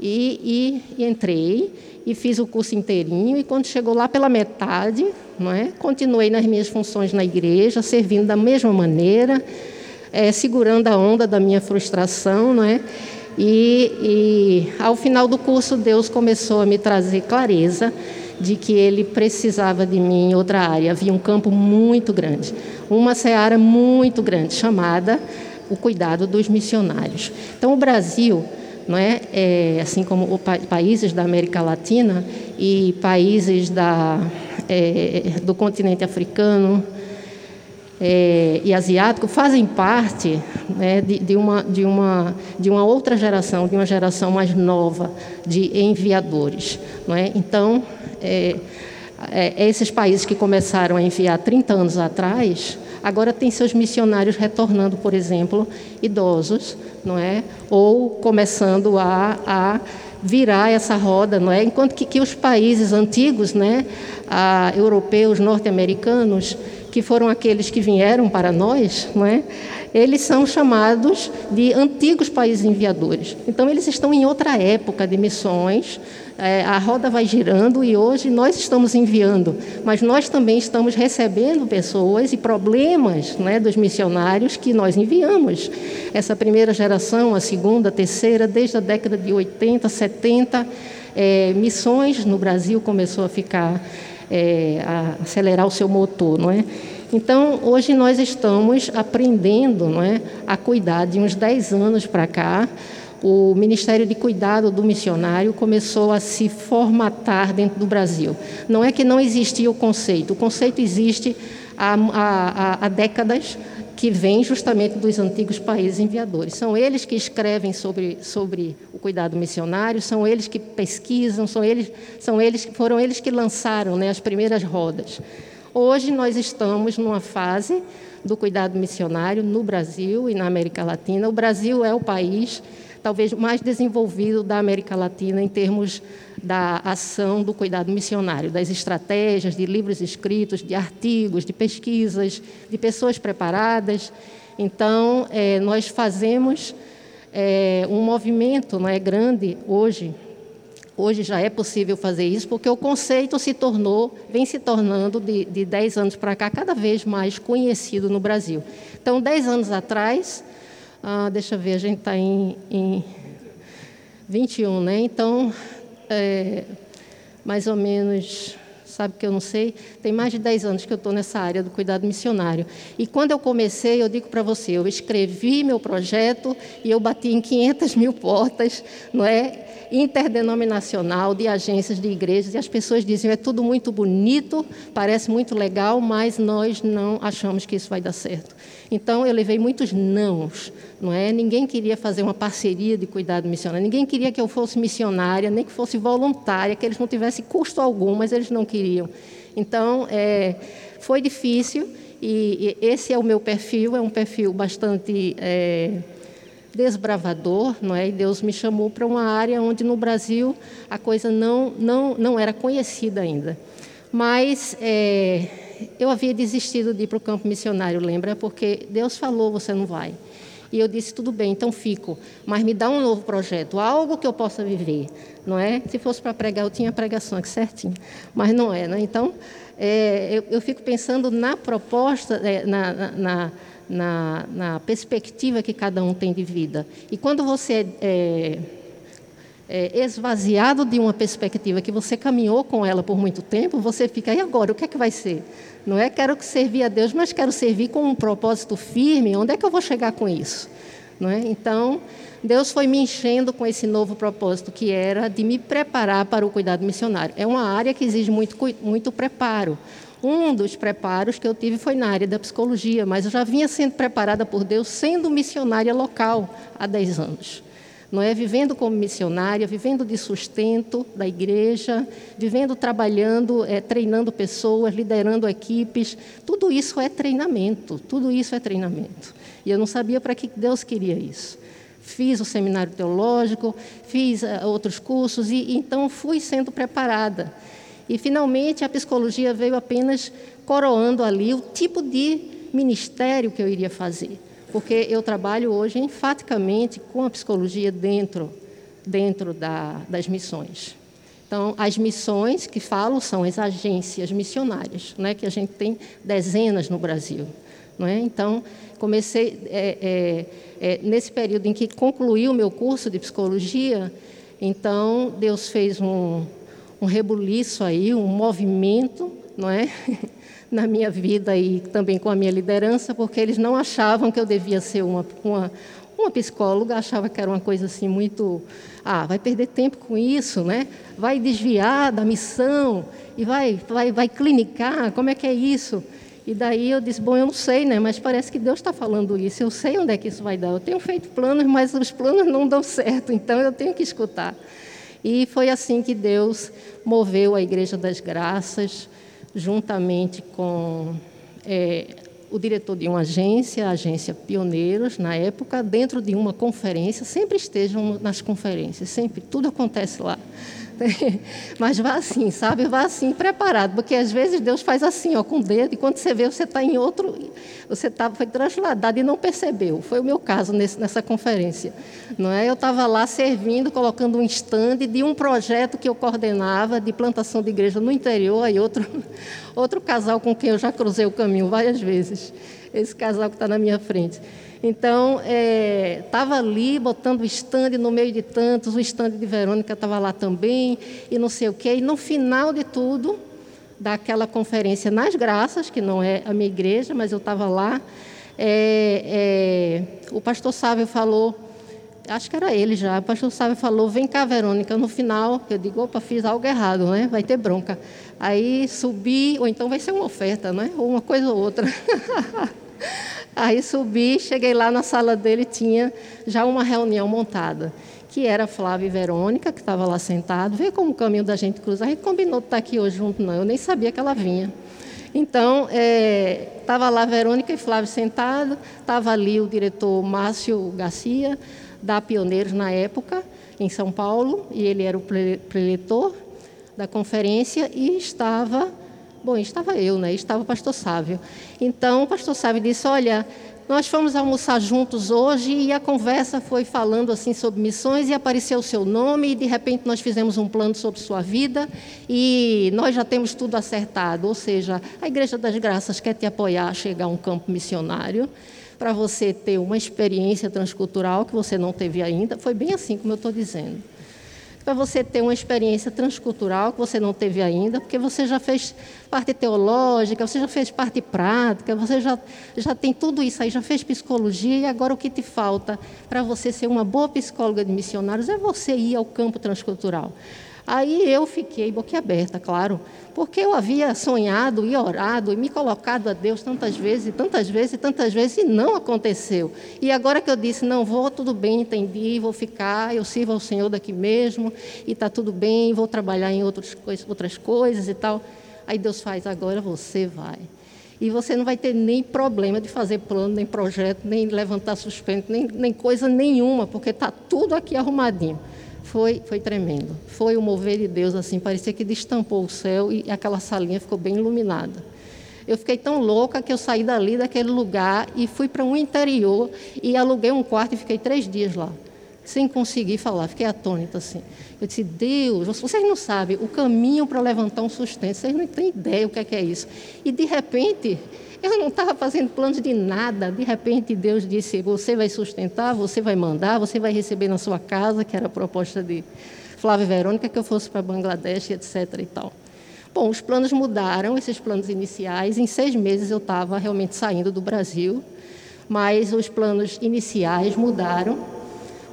D: e, e, entrei e fiz o curso inteirinho e quando chegou lá pela metade, não é, continuei nas minhas funções na igreja, servindo da mesma maneira, é, segurando a onda da minha frustração, não é? E, e ao final do curso Deus começou a me trazer clareza de que ele precisava de mim em outra área. Havia um campo muito grande, uma seara muito grande, chamada o cuidado dos missionários. Então, o Brasil, não é, é assim como os países da América Latina e países da, é, do continente africano, é, e asiático fazem parte né, de, de, uma, de, uma, de uma outra geração, de uma geração mais nova de enviadores. Não é? Então, é, é, esses países que começaram a enviar 30 anos atrás, agora têm seus missionários retornando, por exemplo, idosos, não é? ou começando a, a virar essa roda, não é? Enquanto que, que os países antigos, né, a, europeus, norte-americanos, que foram aqueles que vieram para nós, não é? Eles são chamados de antigos países enviadores. Então, eles estão em outra época de missões, é, a roda vai girando e hoje nós estamos enviando, mas nós também estamos recebendo pessoas e problemas né, dos missionários que nós enviamos. Essa primeira geração, a segunda, a terceira, desde a década de 80, 70, é, missões no Brasil começou a ficar, é, a acelerar o seu motor, não é? Então, hoje nós estamos aprendendo não é, a cuidar de uns 10 anos para cá o Ministério de Cuidado do Missionário começou a se formatar dentro do Brasil. Não é que não existia o conceito, o conceito existe há, há, há décadas, que vem justamente dos antigos países enviadores. São eles que escrevem sobre, sobre o cuidado missionário, são eles que pesquisam, são eles, são eles foram eles que lançaram né, as primeiras rodas. Hoje nós estamos numa fase do cuidado missionário no Brasil e na América Latina. O Brasil é o país talvez mais desenvolvido da América Latina em termos da ação do cuidado missionário, das estratégias, de livros escritos, de artigos, de pesquisas, de pessoas preparadas. Então, é, nós fazemos é, um movimento não é, grande hoje. Hoje já é possível fazer isso, porque o conceito se tornou, vem se tornando de, de 10 anos para cá, cada vez mais conhecido no Brasil. Então, 10 anos atrás, ah, deixa eu ver, a gente está em, em 21, né? Então, é, mais ou menos, sabe que eu não sei, tem mais de 10 anos que eu estou nessa área do cuidado missionário. E quando eu comecei, eu digo para você, eu escrevi meu projeto e eu bati em 500 mil portas, não é? Interdenominacional de agências de igrejas e as pessoas diziam é tudo muito bonito, parece muito legal, mas nós não achamos que isso vai dar certo. Então eu levei muitos nãos, não é? Ninguém queria fazer uma parceria de cuidado missionário, ninguém queria que eu fosse missionária, nem que fosse voluntária, que eles não tivessem custo algum, mas eles não queriam. Então é, foi difícil e, e, esse é o meu perfil, é um perfil bastante é, desbravador, não é? E Deus me chamou para uma área onde no Brasil a coisa não não não era conhecida ainda. Mas é, eu havia desistido de ir para o campo missionário, lembra? Porque Deus falou, você não vai. E eu disse, tudo bem, então fico. Mas me dá um novo projeto, algo que eu possa viver, não é? Se fosse para pregar, eu tinha pregação aqui certinho. Mas não é, né? Então, é, eu, eu, fico pensando na proposta, é, na, na na, na, perspectiva que cada um tem de vida. E quando você é, é, esvaziado de uma perspectiva que você caminhou com ela por muito tempo, você fica, e agora, o que é que vai ser? Não é quero servir a Deus, mas quero servir com um propósito firme, onde é que eu vou chegar com isso? Não é? Então, Deus foi me enchendo com esse novo propósito, que era de me preparar para o cuidado missionário. É uma área que exige muito, muito preparo. Um dos preparos que eu tive foi na área da psicologia, mas eu já vinha sendo preparada por Deus sendo missionária local há 10 anos. Não é vivendo como missionária, vivendo de sustento da igreja, vivendo trabalhando, é, treinando pessoas, liderando equipes. Tudo isso é treinamento, tudo isso é treinamento. E eu não sabia para que Deus queria isso. Fiz o seminário teológico, fiz uh, outros cursos e então fui sendo preparada. E finalmente a psicologia veio apenas coroando ali o tipo de ministério que eu iria fazer, porque eu trabalho hoje enfaticamente com a psicologia dentro dentro da, das missões. Então, as missões que falo são as agências missionárias, né, que a gente tem dezenas no Brasil. É? Então, comecei é, é, é, nesse período em que concluí o meu curso de psicologia. Então, Deus fez um, um rebuliço aí, um movimento, não é? na minha vida e também com a minha liderança, porque eles não achavam que eu devia ser uma, uma, uma psicóloga, achava que era uma coisa assim muito ah, vai perder tempo com isso, né? Vai desviar da missão e vai, vai, vai clinicar. Como é que é isso? E daí eu disse, bom, eu não sei, né? Mas parece que Deus está falando isso. Eu sei onde é que isso vai dar. Eu tenho feito planos, mas os planos não dão certo. Então eu tenho que escutar. E foi assim que Deus moveu a Igreja das Graças, juntamente com é, o diretor de uma agência, a agência Pioneiros, na época, dentro de uma conferência, sempre estejam nas conferências, sempre, tudo acontece lá. Mas vá assim, sabe? Vá assim, preparado, porque às vezes Deus faz assim, ó, com o dedo, e quando você vê, você está em outro, você tá, foi trasladado e não percebeu. Foi o meu caso nesse, nessa conferência. Não é? Eu estava lá servindo, colocando um stand de um projeto que eu coordenava de plantação de igreja no interior, aí outro, outro casal com quem eu já cruzei o caminho várias vezes. Esse casal que está na minha frente. Então, estava é, ali botando o stand no meio de tantos, o stand de Verônica estava lá também, e não sei o quê. E no final de tudo, daquela conferência nas Graças, que não é a minha igreja, mas eu estava lá, é, é, o pastor Sávio falou, acho que era ele já, o pastor Sávio falou, vem cá, Verônica, no final, eu digo, opa, fiz algo errado, né? vai ter bronca. Aí subi, ou então vai ser uma oferta, né? ou uma coisa ou outra. Aí subi, cheguei lá na sala dele, tinha já uma reunião montada, que era Flávia e Verônica, que estava lá sentado. Vê como o caminho da gente cruza. A gente combinou de estar aqui hoje junto, não. Eu nem sabia que ela vinha. Então, estava é, lá Verônica e Flávio sentado, estava ali o diretor Márcio Garcia, da Pioneiros na época, em São Paulo, e ele era o preletor da conferência, e estava Bom, estava eu, né? Estava o pastor Sávio. Então, o pastor Sávio disse: Olha, nós fomos almoçar juntos hoje e a conversa foi falando assim sobre missões e apareceu o seu nome e de repente nós fizemos um plano sobre sua vida e nós já temos tudo acertado. Ou seja, a Igreja das Graças quer te apoiar a chegar a um campo missionário para você ter uma experiência transcultural que você não teve ainda. Foi bem assim como eu estou dizendo para você ter uma experiência transcultural que você não teve ainda, porque você já fez parte teológica, você já fez parte prática, você já, já tem tudo isso aí, já fez psicologia, e agora o que te falta para você ser uma boa psicóloga de missionários é você ir ao campo transcultural. Aí eu fiquei boquiaberta, claro, porque eu havia sonhado e orado e me colocado a Deus tantas vezes, tantas vezes, tantas vezes, e não aconteceu. E agora que eu disse, não vou, tudo bem, entendi, vou ficar, eu sirvo ao Senhor daqui mesmo, e está tudo bem, vou trabalhar em outras coisas e tal. Aí Deus faz, agora você vai. E você não vai ter nem problema de fazer plano, nem projeto, nem levantar suspense, nem, nem coisa nenhuma, porque está tudo aqui arrumadinho. Foi, foi tremendo. Foi o mover de Deus, assim, parecia que destampou o céu e aquela salinha ficou bem iluminada. Eu fiquei tão louca que eu saí dali, daquele lugar, e fui para um interior e aluguei um quarto e fiquei três dias lá, sem conseguir falar. Fiquei atônita, assim. Eu disse, Deus, vocês não sabem o caminho para levantar um sustento, vocês não têm ideia o que é, que é isso. E, de repente, eu não estava fazendo planos de nada. De repente, Deus disse: Você vai sustentar, você vai mandar, você vai receber na sua casa, que era a proposta de Flávia Verônica, que eu fosse para Bangladesh, etc. e tal. Bom, os planos mudaram, esses planos iniciais. Em seis meses eu estava realmente saindo do Brasil, mas os planos iniciais mudaram.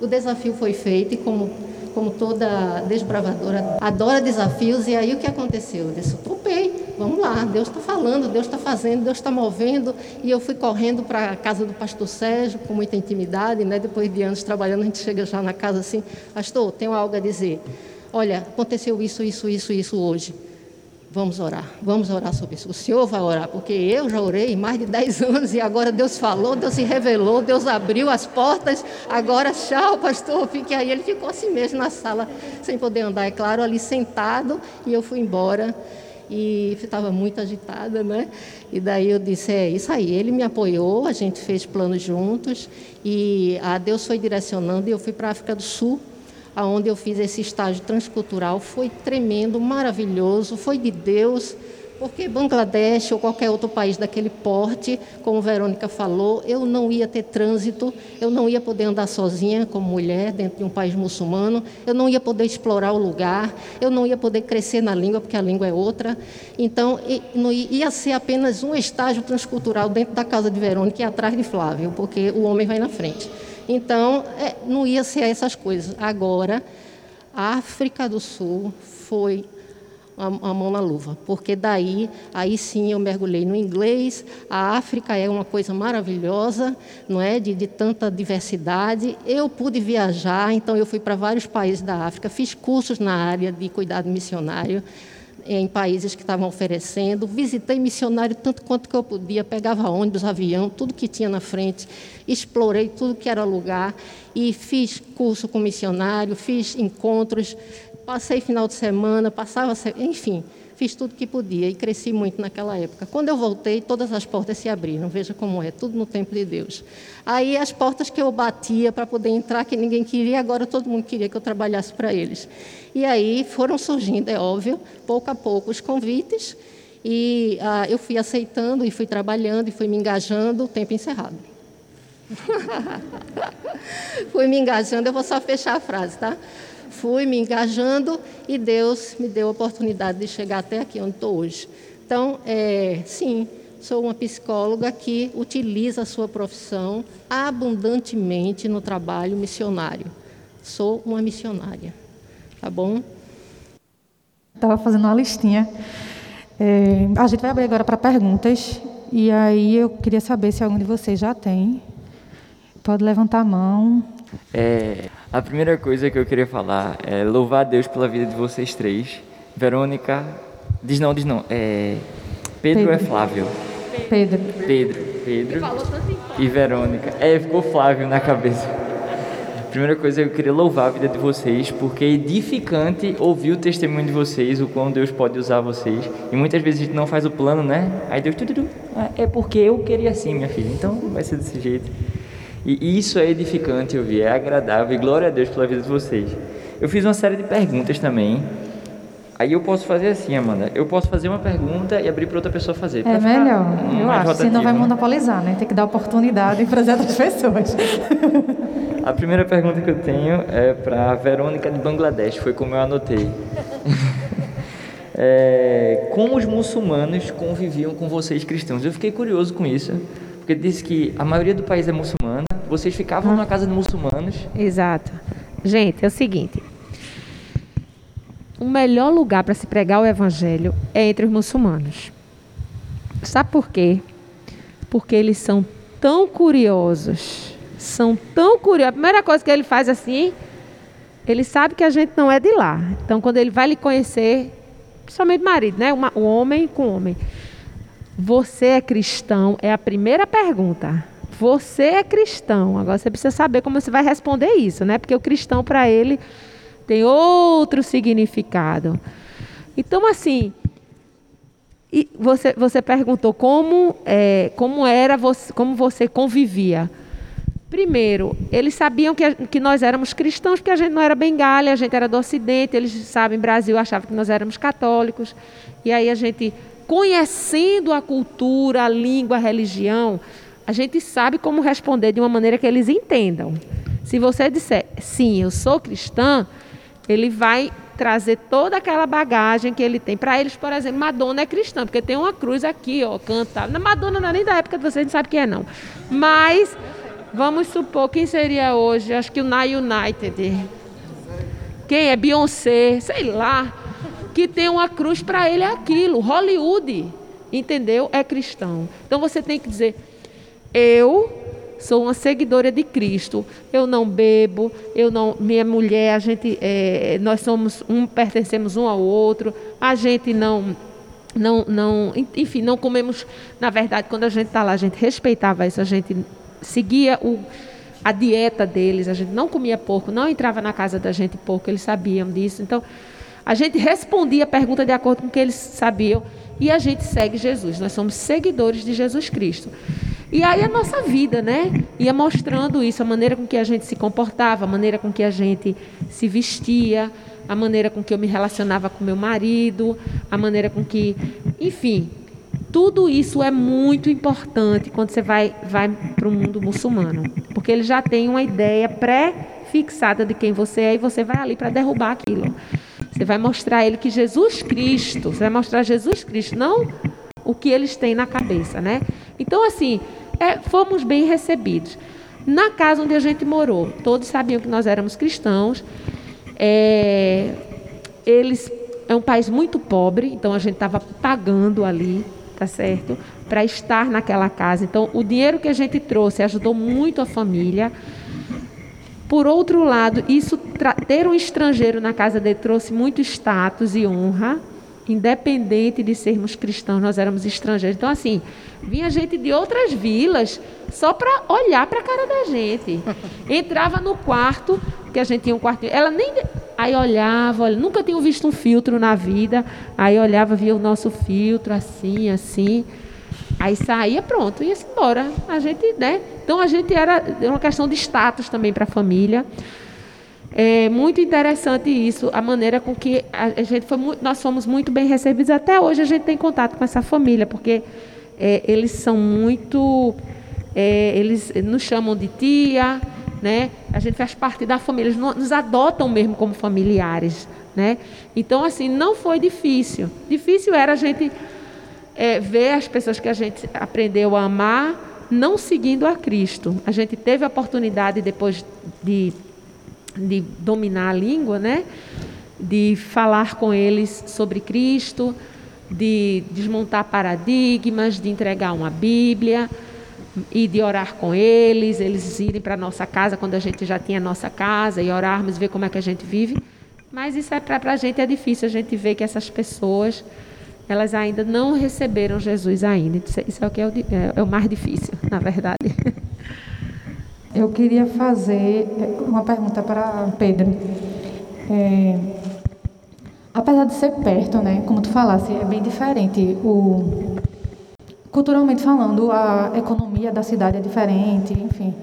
D: O desafio foi feito e, como, como toda desbravadora, adora desafios. E aí o que aconteceu? Eu disse: topei vamos lá, Deus está falando, Deus está fazendo, Deus está movendo. E eu fui correndo para a casa do pastor Sérgio, com muita intimidade, né? depois de anos trabalhando, a gente chega já na casa assim, pastor, tenho algo a dizer. Olha, aconteceu isso, isso, isso, isso hoje. Vamos orar, vamos orar sobre isso. O senhor vai orar, porque eu já orei mais de 10 anos e agora Deus falou, Deus se revelou, Deus abriu as portas. Agora, tchau, pastor, fique aí. Ele ficou assim mesmo na sala, sem poder andar, é claro, ali sentado, e eu fui embora e estava muito agitada, né? E daí eu disse, é isso aí. Ele me apoiou, a gente fez planos juntos e a Deus foi direcionando e eu fui para a África do Sul aonde eu fiz esse estágio transcultural, foi tremendo, maravilhoso, foi de Deus, porque Bangladesh ou qualquer outro país daquele porte, como Verônica falou, eu não ia ter trânsito, eu não ia poder andar sozinha como mulher dentro de um país muçulmano, eu não ia poder explorar o lugar, eu não ia poder crescer na língua, porque a língua é outra. Então, ia ser apenas um estágio transcultural dentro da casa de Verônica e atrás de Flávio, porque o homem vai na frente. Então, é, não ia ser essas coisas. Agora, a África do Sul foi a, mão na luva, porque daí, aí sim eu mergulhei no inglês. A África é uma coisa maravilhosa, não é? De, de tanta diversidade. Eu pude viajar, então eu fui para vários países da África, fiz cursos na área de cuidado missionário em países que estavam oferecendo, visitei missionário tanto quanto que eu podia, pegava ônibus, avião, tudo que tinha na frente, explorei tudo que era lugar. E fiz curso com missionário, fiz encontros, passei final de semana, passava, enfim, fiz tudo que podia e cresci muito naquela época. Quando eu voltei, todas as portas se abriram. Veja como é, tudo no tempo de Deus. Aí as portas que eu batia para poder entrar, que ninguém queria, agora todo mundo queria que eu trabalhasse para eles. E aí foram surgindo, é óbvio, pouco a pouco os convites. E ah, eu fui aceitando e fui trabalhando e fui me engajando, tempo encerrado. fui me engajando, eu vou só fechar a frase, tá? Fui me engajando e Deus me deu a oportunidade de chegar até aqui onde estou hoje. Então, é, sim, sou uma psicóloga que utiliza a sua profissão abundantemente no trabalho missionário. Sou uma missionária, tá bom?
A: Estava fazendo uma listinha. É, a gente vai abrir agora para perguntas. E aí eu queria saber se algum de vocês já tem. Pode levantar a mão.
E: É, a primeira coisa que eu queria falar é louvar a Deus pela vida de vocês três. Verônica, diz não, diz não. É, Pedro, Pedro. é Flávio?
A: Pedro.
E: Pedro, Pedro. E Verônica. É, ficou Flávio na cabeça. Primeira coisa, eu queria louvar a vida de vocês, porque é edificante ouvir o testemunho de vocês, o quão Deus pode usar vocês. E muitas vezes a gente não faz o plano, né? Aí Deus, tudo, tudo. É porque eu queria assim, minha filha. Então vai ser desse jeito. E isso é edificante eu vi, é agradável e glória a Deus pela vida de vocês. Eu fiz uma série de perguntas também. Aí eu posso fazer assim, Amanda. Eu posso fazer uma pergunta e abrir para outra pessoa fazer.
A: É melhor, eu acho. Senão vai monopolizar, né? Tem que dar oportunidade para as outras pessoas.
E: A primeira pergunta que eu tenho é para a Verônica de Bangladesh, foi como eu anotei. é, como os muçulmanos conviviam com vocês cristãos? Eu fiquei curioso com isso, porque disse que a maioria do país é muçulmana, vocês ficavam na casa de muçulmanos.
C: Exato. Gente, é o seguinte. O melhor lugar para se pregar o evangelho é entre os muçulmanos. Sabe por quê? Porque eles são tão curiosos. São tão curiosos. A primeira coisa que ele faz assim, ele sabe que a gente não é de lá. Então, quando ele vai lhe conhecer, principalmente marido, né? o homem com homem. Você é cristão? É a primeira pergunta. Você é cristão. Agora você precisa saber como você vai responder isso, né? Porque o cristão para ele tem outro significado. Então, assim, e você, você perguntou como, é, como era você, como você convivia. Primeiro, eles sabiam que, que nós éramos cristãos, porque a gente não era bengalha, a gente era do Ocidente, eles sabem, Brasil achavam que nós éramos católicos. E aí a gente, conhecendo a cultura, a língua, a religião, a gente sabe como responder de uma maneira que eles entendam. Se você disser, sim, eu sou cristã, ele vai trazer toda aquela bagagem que ele tem. Para eles, por exemplo, Madonna é cristã, porque tem uma cruz aqui, ó, canta. Na Madonna não é nem da época de vocês, não sabe quem é, não. Mas, vamos supor, quem seria hoje? Acho que o Na United. Quem é? Beyoncé, sei lá. Que tem uma cruz para ele é aquilo. Hollywood, entendeu? É cristão. Então você tem que dizer, eu sou uma seguidora de Cristo. Eu não bebo, eu não, minha mulher, a gente, é, nós somos um, pertencemos um ao outro. A gente não não, não, enfim, não comemos. Na verdade, quando a gente está lá, a gente respeitava isso, a gente seguia o, a dieta deles, a gente não comia porco, não entrava na casa da gente porco, eles sabiam disso. Então, a gente respondia a pergunta de acordo com o que eles sabiam e a gente segue Jesus. Nós somos seguidores de Jesus Cristo. E aí a nossa vida, né? Ia mostrando isso, a maneira com que a gente se comportava, a maneira com que a gente se vestia, a maneira com que eu me relacionava com meu marido, a maneira com que, enfim, tudo isso é muito importante quando você vai, vai para o mundo muçulmano, porque ele já tem uma ideia pré-fixada de quem você é e você vai ali para derrubar aquilo. Você vai mostrar a ele que Jesus Cristo, você vai mostrar Jesus Cristo, não o que eles têm na cabeça, né? Então, assim, é, fomos bem recebidos. Na casa onde a gente morou, todos sabiam que nós éramos cristãos. É, eles é um país muito pobre, então a gente estava pagando ali, tá certo, para estar naquela casa. Então, o dinheiro que a gente trouxe ajudou muito a família. Por outro lado, isso ter um estrangeiro na casa dele trouxe muito status e honra independente de sermos cristãos, nós éramos estrangeiros. Então, assim, vinha gente de outras vilas só para olhar para a cara da gente. Entrava no quarto, que a gente tinha um quarto. Ela nem. Aí olhava, olha, nunca tinha visto um filtro na vida. Aí olhava, via o nosso filtro, assim, assim. Aí saía, pronto, ia-se embora. A gente, né? Então a gente era uma questão de status também para a família. É muito interessante isso, a maneira com que a gente foi muito, nós fomos muito bem recebidos. Até hoje a gente tem contato com essa família, porque é, eles são muito. É, eles nos chamam de tia, né? A gente faz parte da família, eles nos adotam mesmo como familiares, né? Então, assim, não foi difícil. Difícil era a gente é, ver as pessoas que a gente aprendeu a amar não seguindo a Cristo. A gente teve a oportunidade, depois de de dominar a língua, né? de falar com eles sobre Cristo, de desmontar paradigmas, de entregar uma Bíblia e de orar com eles, eles irem para a nossa casa quando a gente já tinha a nossa casa e orarmos, ver como é que a gente vive. Mas isso é para a gente é difícil, a gente vê que essas pessoas elas ainda não receberam Jesus ainda. Isso é o que é o, é, é o mais difícil, na verdade.
A: Eu queria fazer uma pergunta para Pedro. É, apesar de ser perto, né, como tu falasse, é bem diferente. O, culturalmente falando, a economia da cidade é diferente, enfim.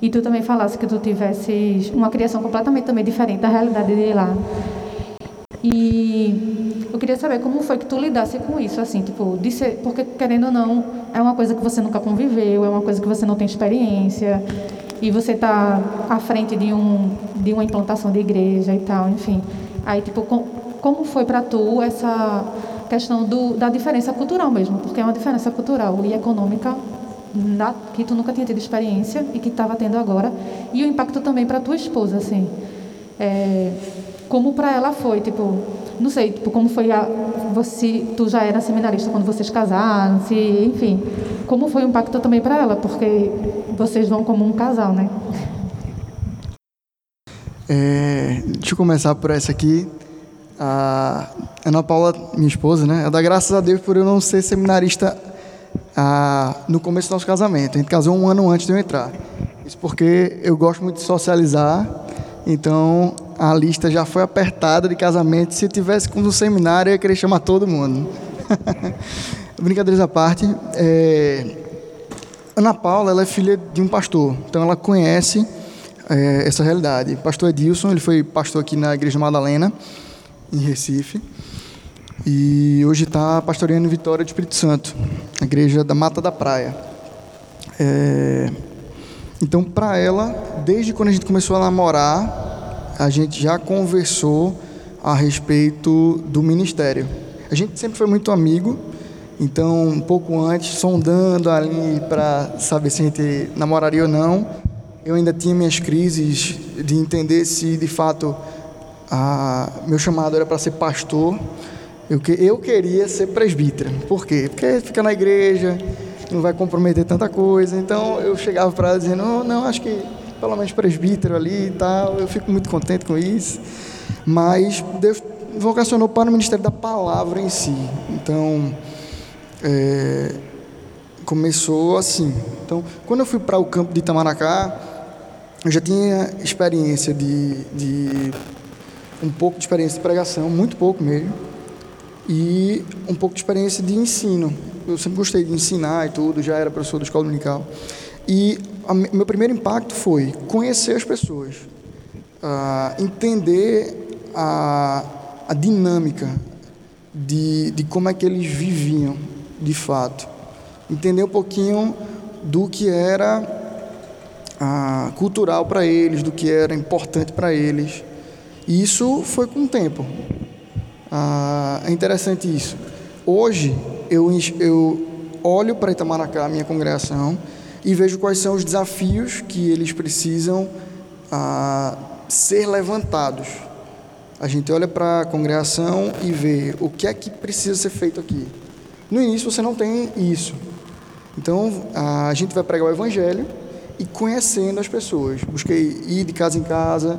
A: E tu também falasse que tu tivesses uma criação completamente também diferente da realidade de lá. E eu queria saber como foi que tu lidasse com isso, assim, tipo, de ser, porque querendo ou não, é uma coisa que você nunca conviveu, é uma coisa que você não tem experiência e você está à frente de, um, de uma implantação de igreja e tal, enfim. Aí, tipo, com, como foi para tu essa questão do, da diferença cultural mesmo? Porque é uma diferença cultural e econômica na, que tu nunca tinha tido experiência e que estava tendo agora. E o impacto também para tua esposa, assim. É, como para ela foi, tipo, não sei, tipo, como foi a, você, tu já era seminarista quando vocês casaram, se, enfim, como foi o impacto também para ela, porque vocês vão como um casal, né?
B: É, deixa eu começar por essa aqui. A Ana Paula, minha esposa, né? Ela dá graças a Deus por eu não ser seminarista ah, no começo do nosso casamento. A gente casou um ano antes de eu entrar. Isso porque eu gosto muito de socializar. Então a lista já foi apertada de casamento. Se tivesse com um seminário, eu ia querer chamar todo mundo. Brincadeiras à parte. É, Ana Paula ela é filha de um pastor, então ela conhece é, essa realidade. Pastor Edilson, ele foi pastor aqui na Igreja Madalena, em Recife, e hoje está pastoreando Vitória do Espírito Santo, a Igreja da Mata da Praia. É, então, para ela, desde quando a gente começou a namorar, a gente já conversou a respeito do ministério. A gente sempre foi muito amigo, então, um pouco antes, sondando ali para saber se a gente namoraria ou não, eu ainda tinha minhas crises de entender se de fato a, meu chamado era para ser pastor. Eu, eu queria ser presbítero. Por quê? Porque fica na igreja, não vai comprometer tanta coisa. Então eu chegava para ela dizendo: não, não, acho que pelo menos presbítero ali e tal. Eu fico muito contente com isso. Mas Deus vocacionou para o ministério da palavra em si. Então, é, começou assim. Então, quando eu fui para o campo de Itamaracá, eu já tinha experiência de, de um pouco de experiência de pregação, muito pouco mesmo, e um pouco de experiência de ensino. Eu sempre gostei de ensinar e tudo, já era professor da escola dominical. E o meu primeiro impacto foi conhecer as pessoas, uh, entender a, a dinâmica de, de como é que eles viviam de fato, entender um pouquinho do que era uh, cultural para eles, do que era importante para eles. E isso foi com o tempo. Uh, é interessante isso. Hoje eu, eu olho para Itamaracá, minha congregação, e vejo quais são os desafios que eles precisam ah, ser levantados. A gente olha para a congregação e vê o que é que precisa ser feito aqui. No início você não tem isso. Então a gente vai pregar o evangelho e conhecendo as pessoas. Busquei ir de casa em casa,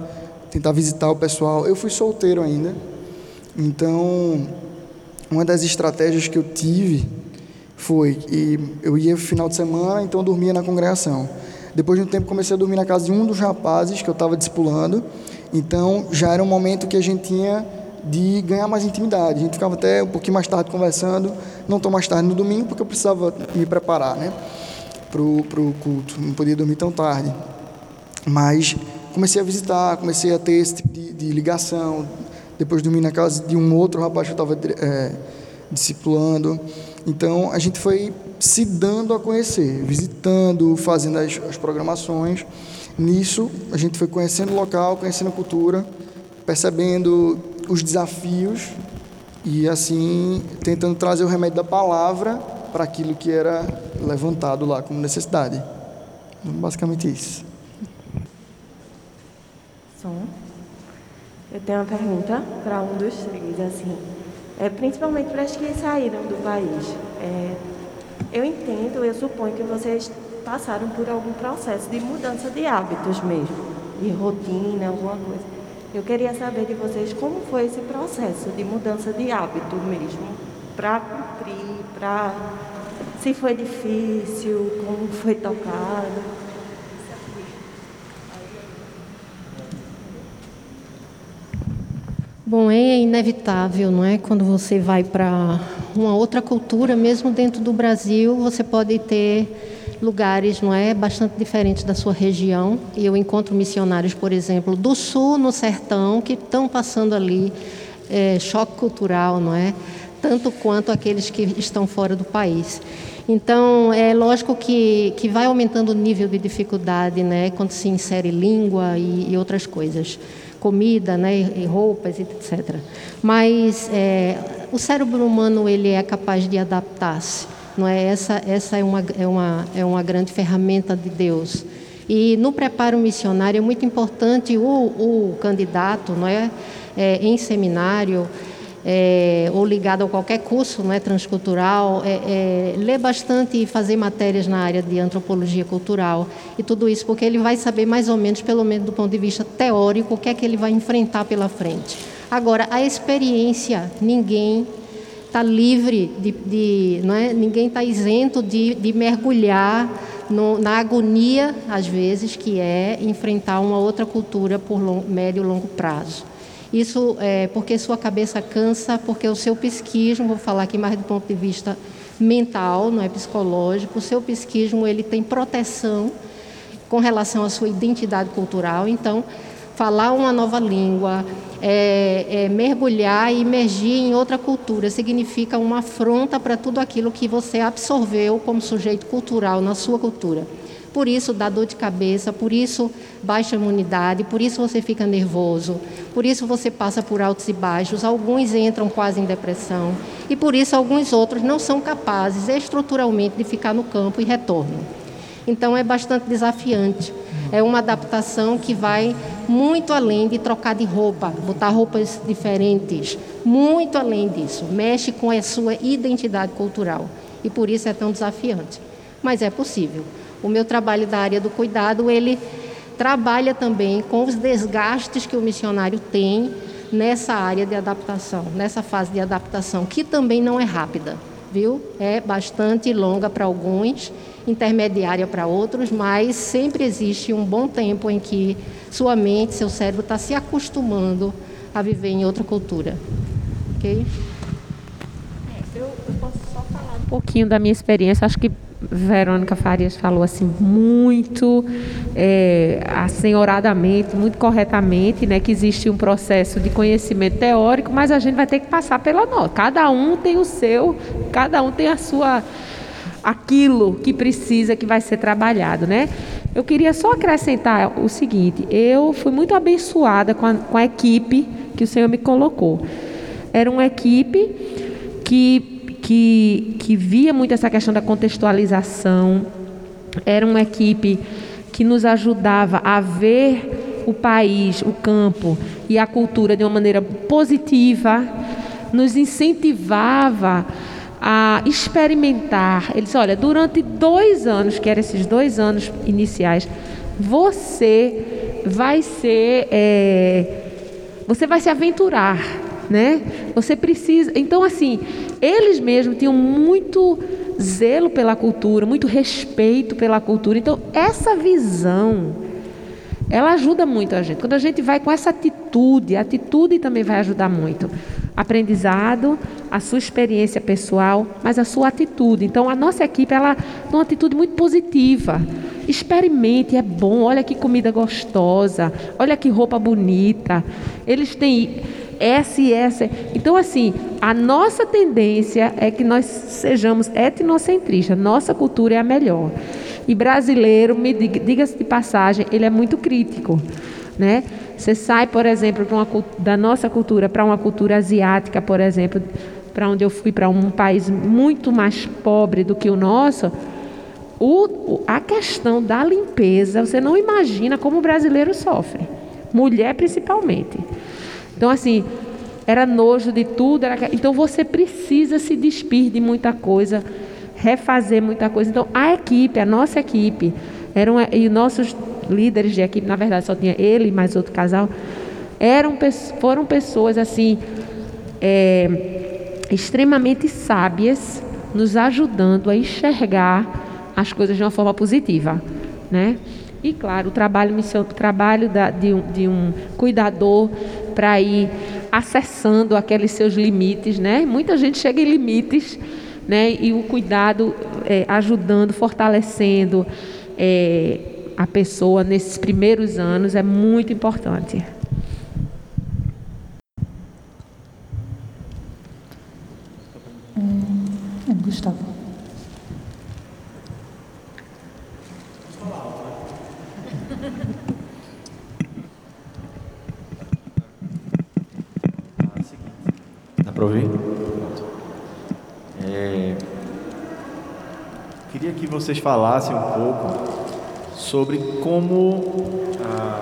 B: tentar visitar o pessoal. Eu fui solteiro ainda. Então, uma das estratégias que eu tive foi, e eu ia final de semana, então dormia na congregação. Depois de um tempo comecei a dormir na casa de um dos rapazes que eu estava discipulando, então já era um momento que a gente tinha de ganhar mais intimidade. A gente ficava até um pouquinho mais tarde conversando, não tão mais tarde no domingo, porque eu precisava me preparar, né, pro, pro culto, não podia dormir tão tarde. Mas comecei a visitar, comecei a ter esse tipo de, de ligação. Depois dormi na casa de um outro rapaz que eu estava é, discipulando. Então a gente foi se dando a conhecer, visitando, fazendo as, as programações. Nisso a gente foi conhecendo o local, conhecendo a cultura, percebendo os desafios e assim tentando trazer o remédio da palavra para aquilo que era levantado lá como necessidade. Então, basicamente isso.
C: Som. Eu tenho uma pergunta para um dos três, assim é, principalmente para as que saíram do país. É, eu entendo, eu suponho que vocês passaram por algum processo de mudança de hábitos mesmo, de rotina, alguma coisa. Eu queria saber de vocês como foi esse processo de mudança de hábito mesmo, para cumprir, para se foi difícil, como foi tocado.
D: Bom, é inevitável, não é? Quando você vai para uma outra cultura, mesmo dentro do Brasil, você pode ter lugares, não é, bastante diferentes da sua região. E eu encontro missionários, por exemplo, do sul, no sertão, que estão passando ali é, choque cultural, não é? Tanto quanto aqueles que estão fora do país. Então, é lógico que, que vai aumentando o nível de dificuldade, né, quando se insere língua e, e outras coisas comida, né, e roupas, etc. Mas é, o cérebro humano ele é capaz de adaptar-se, não é? Essa essa é uma é uma é uma grande ferramenta de Deus. E no preparo missionário é muito importante o, o candidato, não é, é em seminário é, ou ligado a qualquer curso não é, transcultural, é, é, ler bastante e fazer matérias na área de antropologia cultural e tudo isso, porque ele vai saber mais ou menos, pelo menos do ponto de vista teórico, o que é que ele vai enfrentar pela frente. Agora, a experiência, ninguém está livre de, de, é? ninguém está isento de, de mergulhar no, na agonia, às vezes, que é enfrentar uma outra cultura por long, médio e longo prazo. Isso é porque sua cabeça cansa, porque o seu psiquismo, vou falar aqui mais do ponto de vista mental, não é psicológico, o seu psiquismo ele tem proteção com relação à sua identidade cultural. Então, falar uma nova língua, é, é, mergulhar e emergir em outra cultura significa uma afronta para tudo aquilo que você absorveu como sujeito cultural na sua cultura. Por isso dá dor de cabeça, por isso baixa imunidade, por isso você fica nervoso, por isso você passa por altos e baixos, alguns entram quase em depressão e por isso alguns outros não são capazes estruturalmente de ficar no campo e retornam. Então é bastante desafiante. É uma adaptação que vai muito além de trocar de roupa, botar roupas diferentes, muito além disso. Mexe com a sua identidade cultural e por isso é tão desafiante. Mas é possível. O meu trabalho da área do cuidado, ele trabalha também com os desgastes que o missionário tem nessa área de adaptação, nessa fase de adaptação, que também não é rápida, viu? É bastante longa para alguns, intermediária para outros, mas sempre existe um bom tempo em que sua mente, seu cérebro está se acostumando a viver em outra cultura. Ok?
C: É, eu, posso só falar um pouquinho da minha experiência. Acho que Verônica Farias falou assim muito é, assenhoradamente, muito corretamente, né, que existe um processo de conhecimento teórico, mas a gente vai ter que passar pela nota. Cada um tem o seu, cada um tem a sua aquilo que precisa que vai ser trabalhado, né? Eu queria só acrescentar o seguinte: eu fui muito abençoada com a, com a equipe que o Senhor me colocou. Era uma equipe que que, que via muito essa questão da contextualização, era uma equipe que nos ajudava a ver o país, o campo e a cultura de uma maneira positiva, nos incentivava a experimentar. Eles, olha, durante dois anos, que eram esses dois anos iniciais, você vai ser, é, você vai se aventurar, né? Você precisa. Então, assim, eles mesmos tinham muito zelo pela cultura, muito respeito pela cultura. Então, essa visão, ela ajuda muito a gente. Quando a gente vai com essa atitude, a atitude também vai ajudar muito. Aprendizado, a sua experiência pessoal, mas a sua atitude. Então, a nossa equipe, ela tem uma atitude muito positiva. Experimente, é bom. Olha que comida gostosa. Olha que roupa bonita. Eles têm essa e essa. Então, assim, a nossa tendência é que nós sejamos etnocentristas. Nossa cultura é a melhor. E brasileiro, diga-se de passagem, ele é muito crítico. Né? Você sai, por exemplo, uma, da nossa cultura para uma cultura asiática, por exemplo, para onde eu fui, para um país muito mais pobre do que o nosso, o, a questão da limpeza, você não imagina como o brasileiro sofre. Mulher principalmente. Então, assim, era nojo de tudo. Era... Então, você precisa se despir de muita coisa, refazer muita coisa. Então, a equipe, a nossa equipe, eram, e nossos líderes de equipe, na verdade, só tinha ele e mais outro casal, eram, foram pessoas, assim, é, extremamente sábias, nos ajudando a enxergar as coisas de uma forma positiva, né? E claro, o trabalho, o trabalho de, um, de um cuidador para ir acessando aqueles seus limites, né? Muita gente chega em limites, né? E o cuidado é, ajudando, fortalecendo é, a pessoa nesses primeiros anos é muito importante.
A: É, Gustavo.
F: Para ouvir? É, queria que vocês falassem um pouco sobre como ah,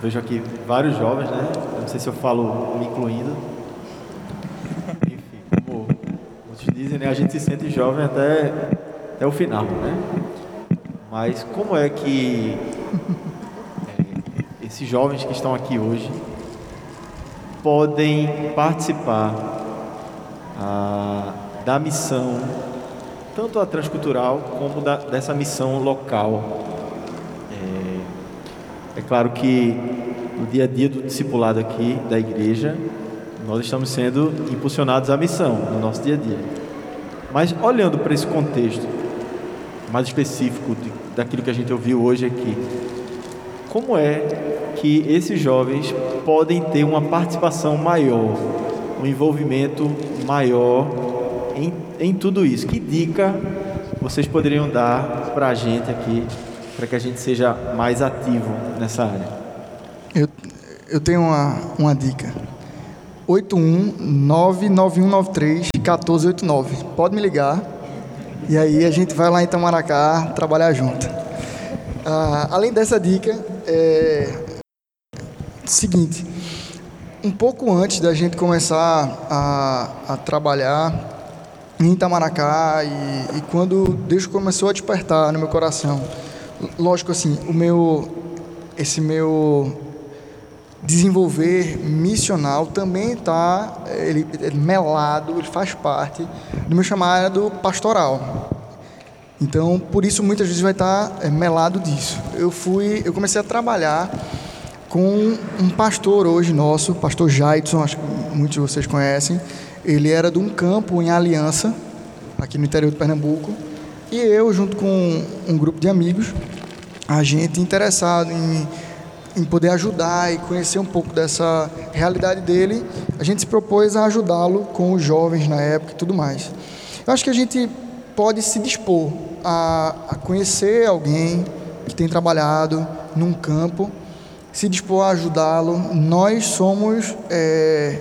F: vejo aqui vários jovens, né? não sei se eu falo me incluindo. Enfim, como muitos dizem, né? A gente se sente jovem até, até o final, né? Mas como é que é, esses jovens que estão aqui hoje podem participar ah, da missão, tanto a transcultural como da, dessa missão local. É, é claro que no dia a dia do discipulado aqui da igreja, nós estamos sendo impulsionados à missão no nosso dia a dia. Mas olhando para esse contexto mais específico de, daquilo que a gente ouviu hoje aqui, como é que esses jovens podem ter uma participação maior, um envolvimento maior em, em tudo isso. Que dica vocês poderiam dar para a gente aqui, para que a gente seja mais ativo nessa área?
B: Eu, eu tenho uma, uma dica. 81991931489. Pode me ligar. E aí a gente vai lá em Tamaracá trabalhar junto. Ah, além dessa dica, é, seguinte, um pouco antes da gente começar a, a trabalhar em Itamaracá e, e, quando Deus começou a despertar no meu coração, lógico assim, o meu, esse meu desenvolver missional também está ele, ele melado, ele faz parte do meu chamado pastoral. Então, por isso muitas vezes vai estar é, melado disso. Eu fui, eu comecei a trabalhar com um pastor hoje nosso, pastor Jaidson, acho que muitos de vocês conhecem. Ele era de um campo em Aliança, aqui no interior de Pernambuco, e eu junto com um grupo de amigos, a gente interessado em em poder ajudar e conhecer um pouco dessa realidade dele, a gente se propôs a ajudá-lo com os jovens na época e tudo mais. Eu acho que a gente pode se dispor a, a conhecer alguém que tem trabalhado num campo, se dispor a ajudá-lo. Nós somos, é,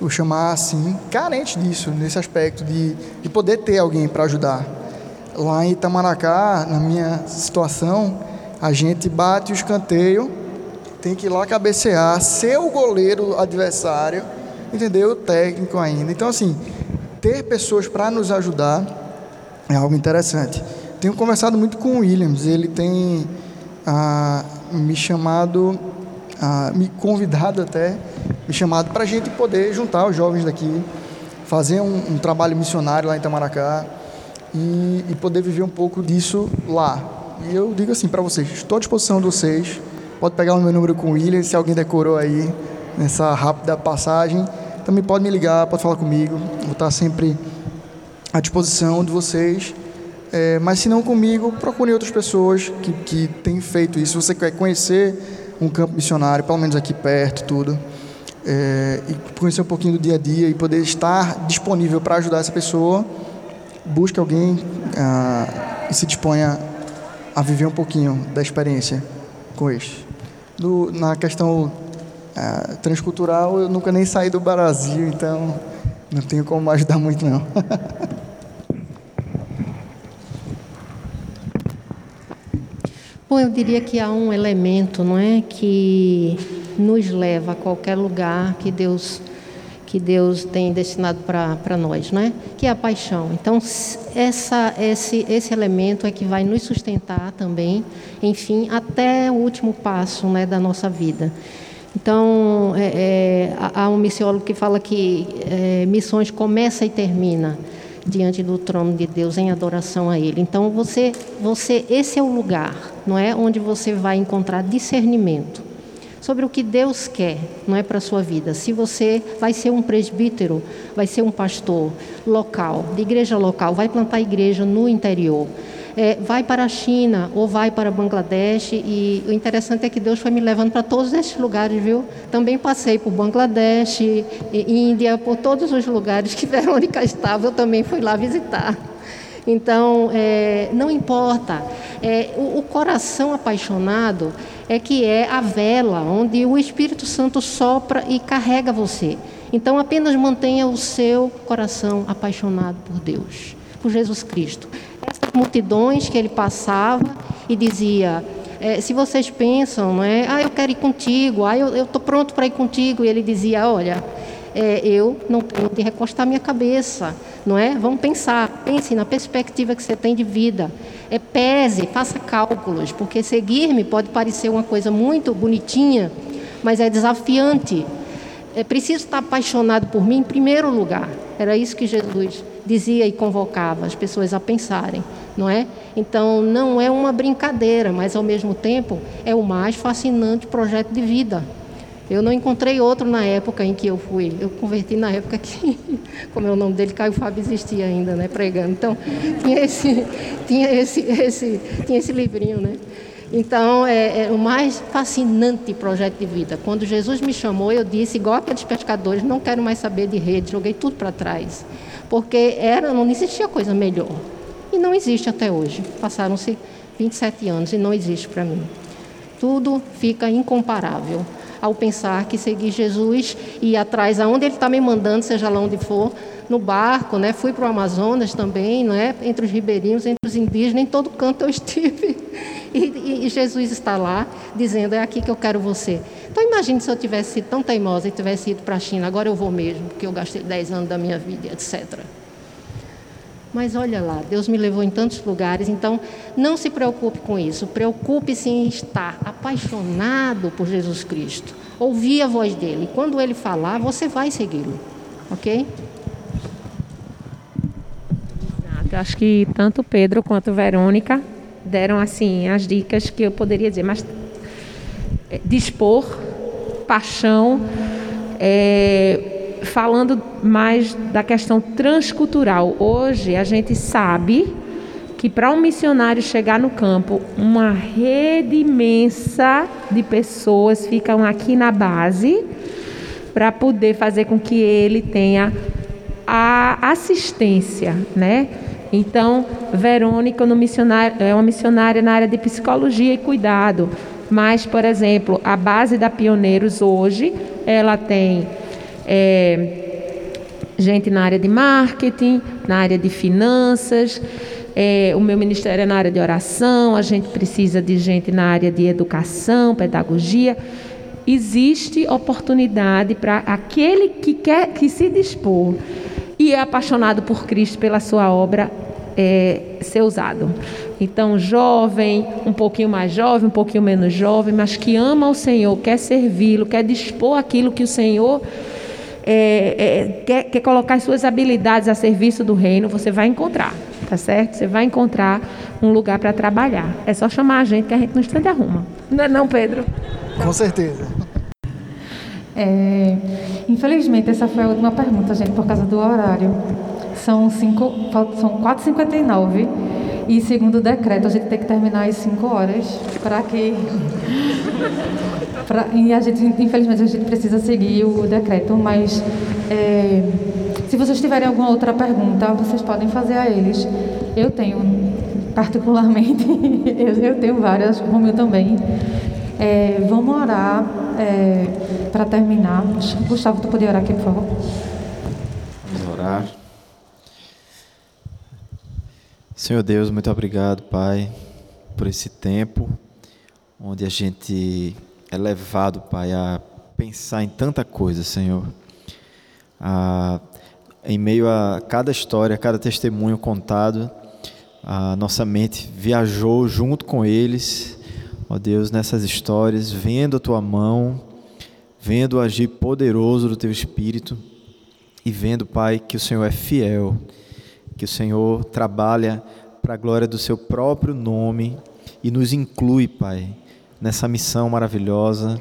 B: vou chamar assim, carentes disso, nesse aspecto de, de poder ter alguém para ajudar. Lá em Itamaracá, na minha situação, a gente bate o escanteio, tem que ir lá cabecear, ser o goleiro adversário, entendeu? O técnico ainda. Então, assim, ter pessoas para nos ajudar é algo interessante. Tenho conversado muito com o Williams, ele tem ah, me chamado, ah, me convidado até, me chamado para a gente poder juntar os jovens daqui, fazer um, um trabalho missionário lá em Itamaracá e, e poder viver um pouco disso lá. E eu digo assim para vocês, estou à disposição de vocês. Pode pegar o meu número com o William, se alguém decorou aí nessa rápida passagem. Também pode me ligar, pode falar comigo. Vou estar sempre à disposição de vocês. É, mas se não comigo, procure outras pessoas que, que têm feito isso. Se você quer conhecer um campo missionário, pelo menos aqui perto, tudo, é, e conhecer um pouquinho do dia a dia e poder estar disponível para ajudar essa pessoa, busque alguém ah, e se disponha a viver um pouquinho da experiência com. Do, na questão uh, transcultural, eu nunca nem saí do Brasil, então não tenho como ajudar muito não.
D: Bom, eu diria que há um elemento, não é, que nos leva a qualquer lugar que Deus que Deus tem destinado para nós, não é? Que é a paixão. Então, essa, esse, esse elemento é que vai nos sustentar também, enfim, até o último passo né, da nossa vida. Então, é, é, há um missiólogo que fala que é, missões começa e termina diante do trono de Deus em adoração a Ele. Então, você, você, esse é o lugar, não é, onde você vai encontrar discernimento sobre o que Deus quer, não é para a sua vida. Se você vai ser um presbítero, vai ser um pastor local, de igreja local, vai plantar igreja no interior. É, vai para a China ou vai para Bangladesh e o interessante é que Deus foi me levando para todos esses lugares, viu? Também passei por Bangladesh, Índia, por todos os lugares que Verônica estava, eu também fui lá visitar. Então, é, não importa. É, o, o coração apaixonado é que é a vela onde o Espírito Santo sopra e carrega você. Então, apenas mantenha o seu coração apaixonado por Deus, por Jesus Cristo. Multidões que ele passava e dizia: é, se vocês pensam, não é? Ah, eu quero ir contigo, ah, eu estou pronto para ir contigo. E ele dizia: olha, é, eu não tenho de recostar minha cabeça, não é? Vamos pensar, pense na perspectiva que você tem de vida. É, pese, faça cálculos, porque seguir-me pode parecer uma coisa muito bonitinha, mas é desafiante. É preciso estar apaixonado por mim em primeiro lugar. Era isso que Jesus dizia e convocava as pessoas a pensarem, não é? Então não é uma brincadeira, mas ao mesmo tempo é o mais fascinante projeto de vida. Eu não encontrei outro na época em que eu fui. Eu converti na época que, como é o nome dele, Caio Fábio existia ainda, né, pregando. Então, tinha esse, tinha esse, esse, tinha esse livrinho, né? Então, é, é, o mais fascinante projeto de vida. Quando Jesus me chamou, eu disse, igual aqueles pescadores, não quero mais saber de rede, joguei tudo para trás. Porque era, não existia coisa melhor. E não existe até hoje. Passaram-se 27 anos e não existe para mim. Tudo fica incomparável ao pensar que seguir Jesus e ir atrás aonde Ele está me mandando, seja lá onde for, no barco, né? Fui para o Amazonas também, não é? Entre os ribeirinhos, entre os indígenas, em todo canto eu estive. E, e, e, Jesus está lá dizendo: é aqui que eu quero você. Então imagine se eu tivesse sido tão teimosa e tivesse ido para a China, agora eu vou mesmo, porque eu gastei 10 anos da minha vida, etc. Mas olha lá, Deus me levou em tantos lugares, então não se preocupe com isso. Preocupe-se em estar apaixonado por Jesus Cristo. Ouvir a voz dele. Quando ele falar, você vai segui-lo. Ok?
C: Eu acho que tanto Pedro quanto Verônica deram assim as dicas que eu poderia dizer, mas é, dispor, paixão, é, falando mais da questão transcultural. Hoje a gente sabe que para um missionário chegar no campo, uma rede imensa de pessoas ficam aqui na base para poder fazer com que ele tenha a assistência, né? Então, Verônica no missionário, é uma missionária na área de psicologia e cuidado. Mas, por exemplo, a base da Pioneiros hoje, ela tem é, gente na área de marketing, na área de finanças, é, o meu ministério é na área de oração, a gente precisa de gente na área de educação, pedagogia. Existe oportunidade para aquele que quer que se dispor e é apaixonado por Cristo pela sua obra é, ser usado. Então, jovem, um pouquinho mais jovem, um pouquinho menos jovem, mas que ama o Senhor, quer servi-lo, quer dispor aquilo que o Senhor é, é, quer, quer colocar suas habilidades a serviço do reino, você vai encontrar, tá certo? Você vai encontrar um lugar para trabalhar. É só chamar a gente que a gente no instante arruma. Não é não, Pedro?
B: Com certeza.
A: É, infelizmente, essa foi a última pergunta, gente, por causa do horário. São, cinco, são 4h59 e, segundo o decreto, a gente tem que terminar às 5 horas para que. pra, e a gente, infelizmente, a gente precisa seguir o decreto, mas é, se vocês tiverem alguma outra pergunta, vocês podem fazer a eles. Eu tenho, particularmente, eu, tenho várias, o Romeu também. É, vamos orar é, para terminar. Gustavo, tu poderia orar aqui, por favor?
F: Vamos orar. Senhor Deus, muito obrigado, Pai, por esse tempo onde a gente é levado, Pai, a pensar em tanta coisa, Senhor. Em meio a cada história, cada testemunho contado, a nossa mente viajou junto com eles ó Deus, nessas histórias, vendo a tua mão, vendo o agir poderoso do teu espírito e vendo, Pai, que o Senhor é fiel, que o Senhor trabalha para a glória do seu próprio nome e nos inclui, Pai, nessa missão maravilhosa.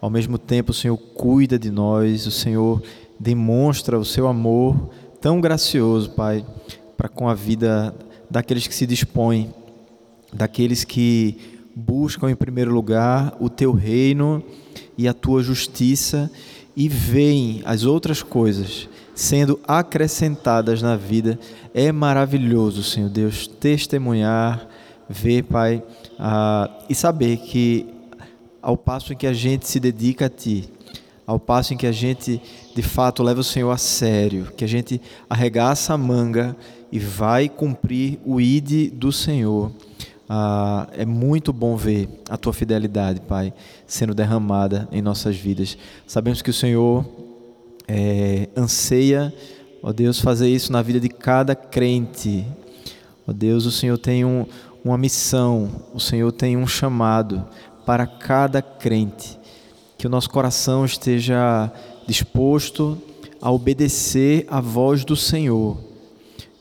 F: Ao mesmo tempo, o Senhor cuida de nós, o Senhor demonstra o seu amor tão gracioso, Pai, para com a vida daqueles que se dispõem, daqueles que buscam em primeiro lugar o teu reino e a tua justiça e veem as outras coisas sendo acrescentadas na vida. É maravilhoso, Senhor Deus, testemunhar, ver, Pai, e saber que ao passo em que a gente se dedica a Ti, ao passo em que a gente de fato leva o Senhor a sério, que a gente arregaça a manga e vai cumprir o ide do Senhor ah, é muito bom ver a tua fidelidade, Pai, sendo derramada em nossas vidas. Sabemos que o Senhor é, anseia, ó Deus, fazer isso na vida de cada crente. Ó Deus, o Senhor tem um, uma missão, o Senhor tem um chamado para cada crente. Que o nosso coração esteja disposto a obedecer à voz do Senhor.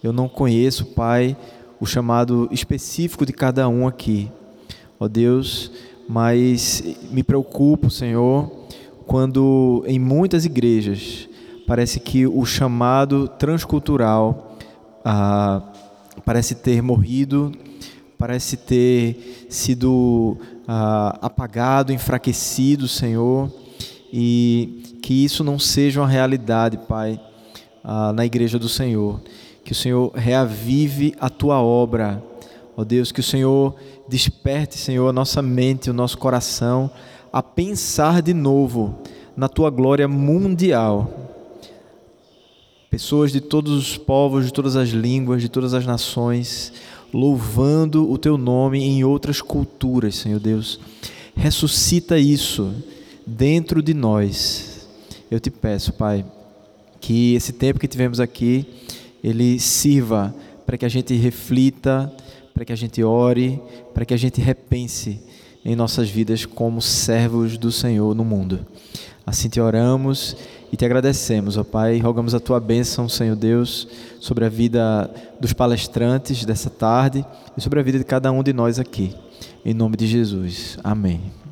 F: Eu não conheço, Pai, o chamado específico de cada um aqui, ó Deus, mas me preocupo, Senhor, quando em muitas igrejas parece que o chamado transcultural ah, parece ter morrido, parece ter sido ah, apagado, enfraquecido, Senhor, e que isso não seja uma realidade, Pai, ah, na igreja do Senhor que o Senhor reavive a tua obra. Ó Deus, que o Senhor desperte, Senhor, a nossa mente, o nosso coração a pensar de novo na tua glória mundial. Pessoas de todos os povos, de todas as línguas, de todas as nações, louvando o teu nome em outras culturas, Senhor Deus. Ressuscita isso dentro de nós. Eu te peço, Pai, que esse tempo que tivemos aqui ele sirva para que a gente reflita, para que a gente ore, para que a gente repense em nossas vidas como servos do Senhor no mundo. Assim te oramos e te agradecemos, ó Pai. Rogamos a tua bênção, Senhor Deus, sobre a vida dos palestrantes dessa tarde e sobre a vida de cada um de nós aqui. Em nome de Jesus. Amém.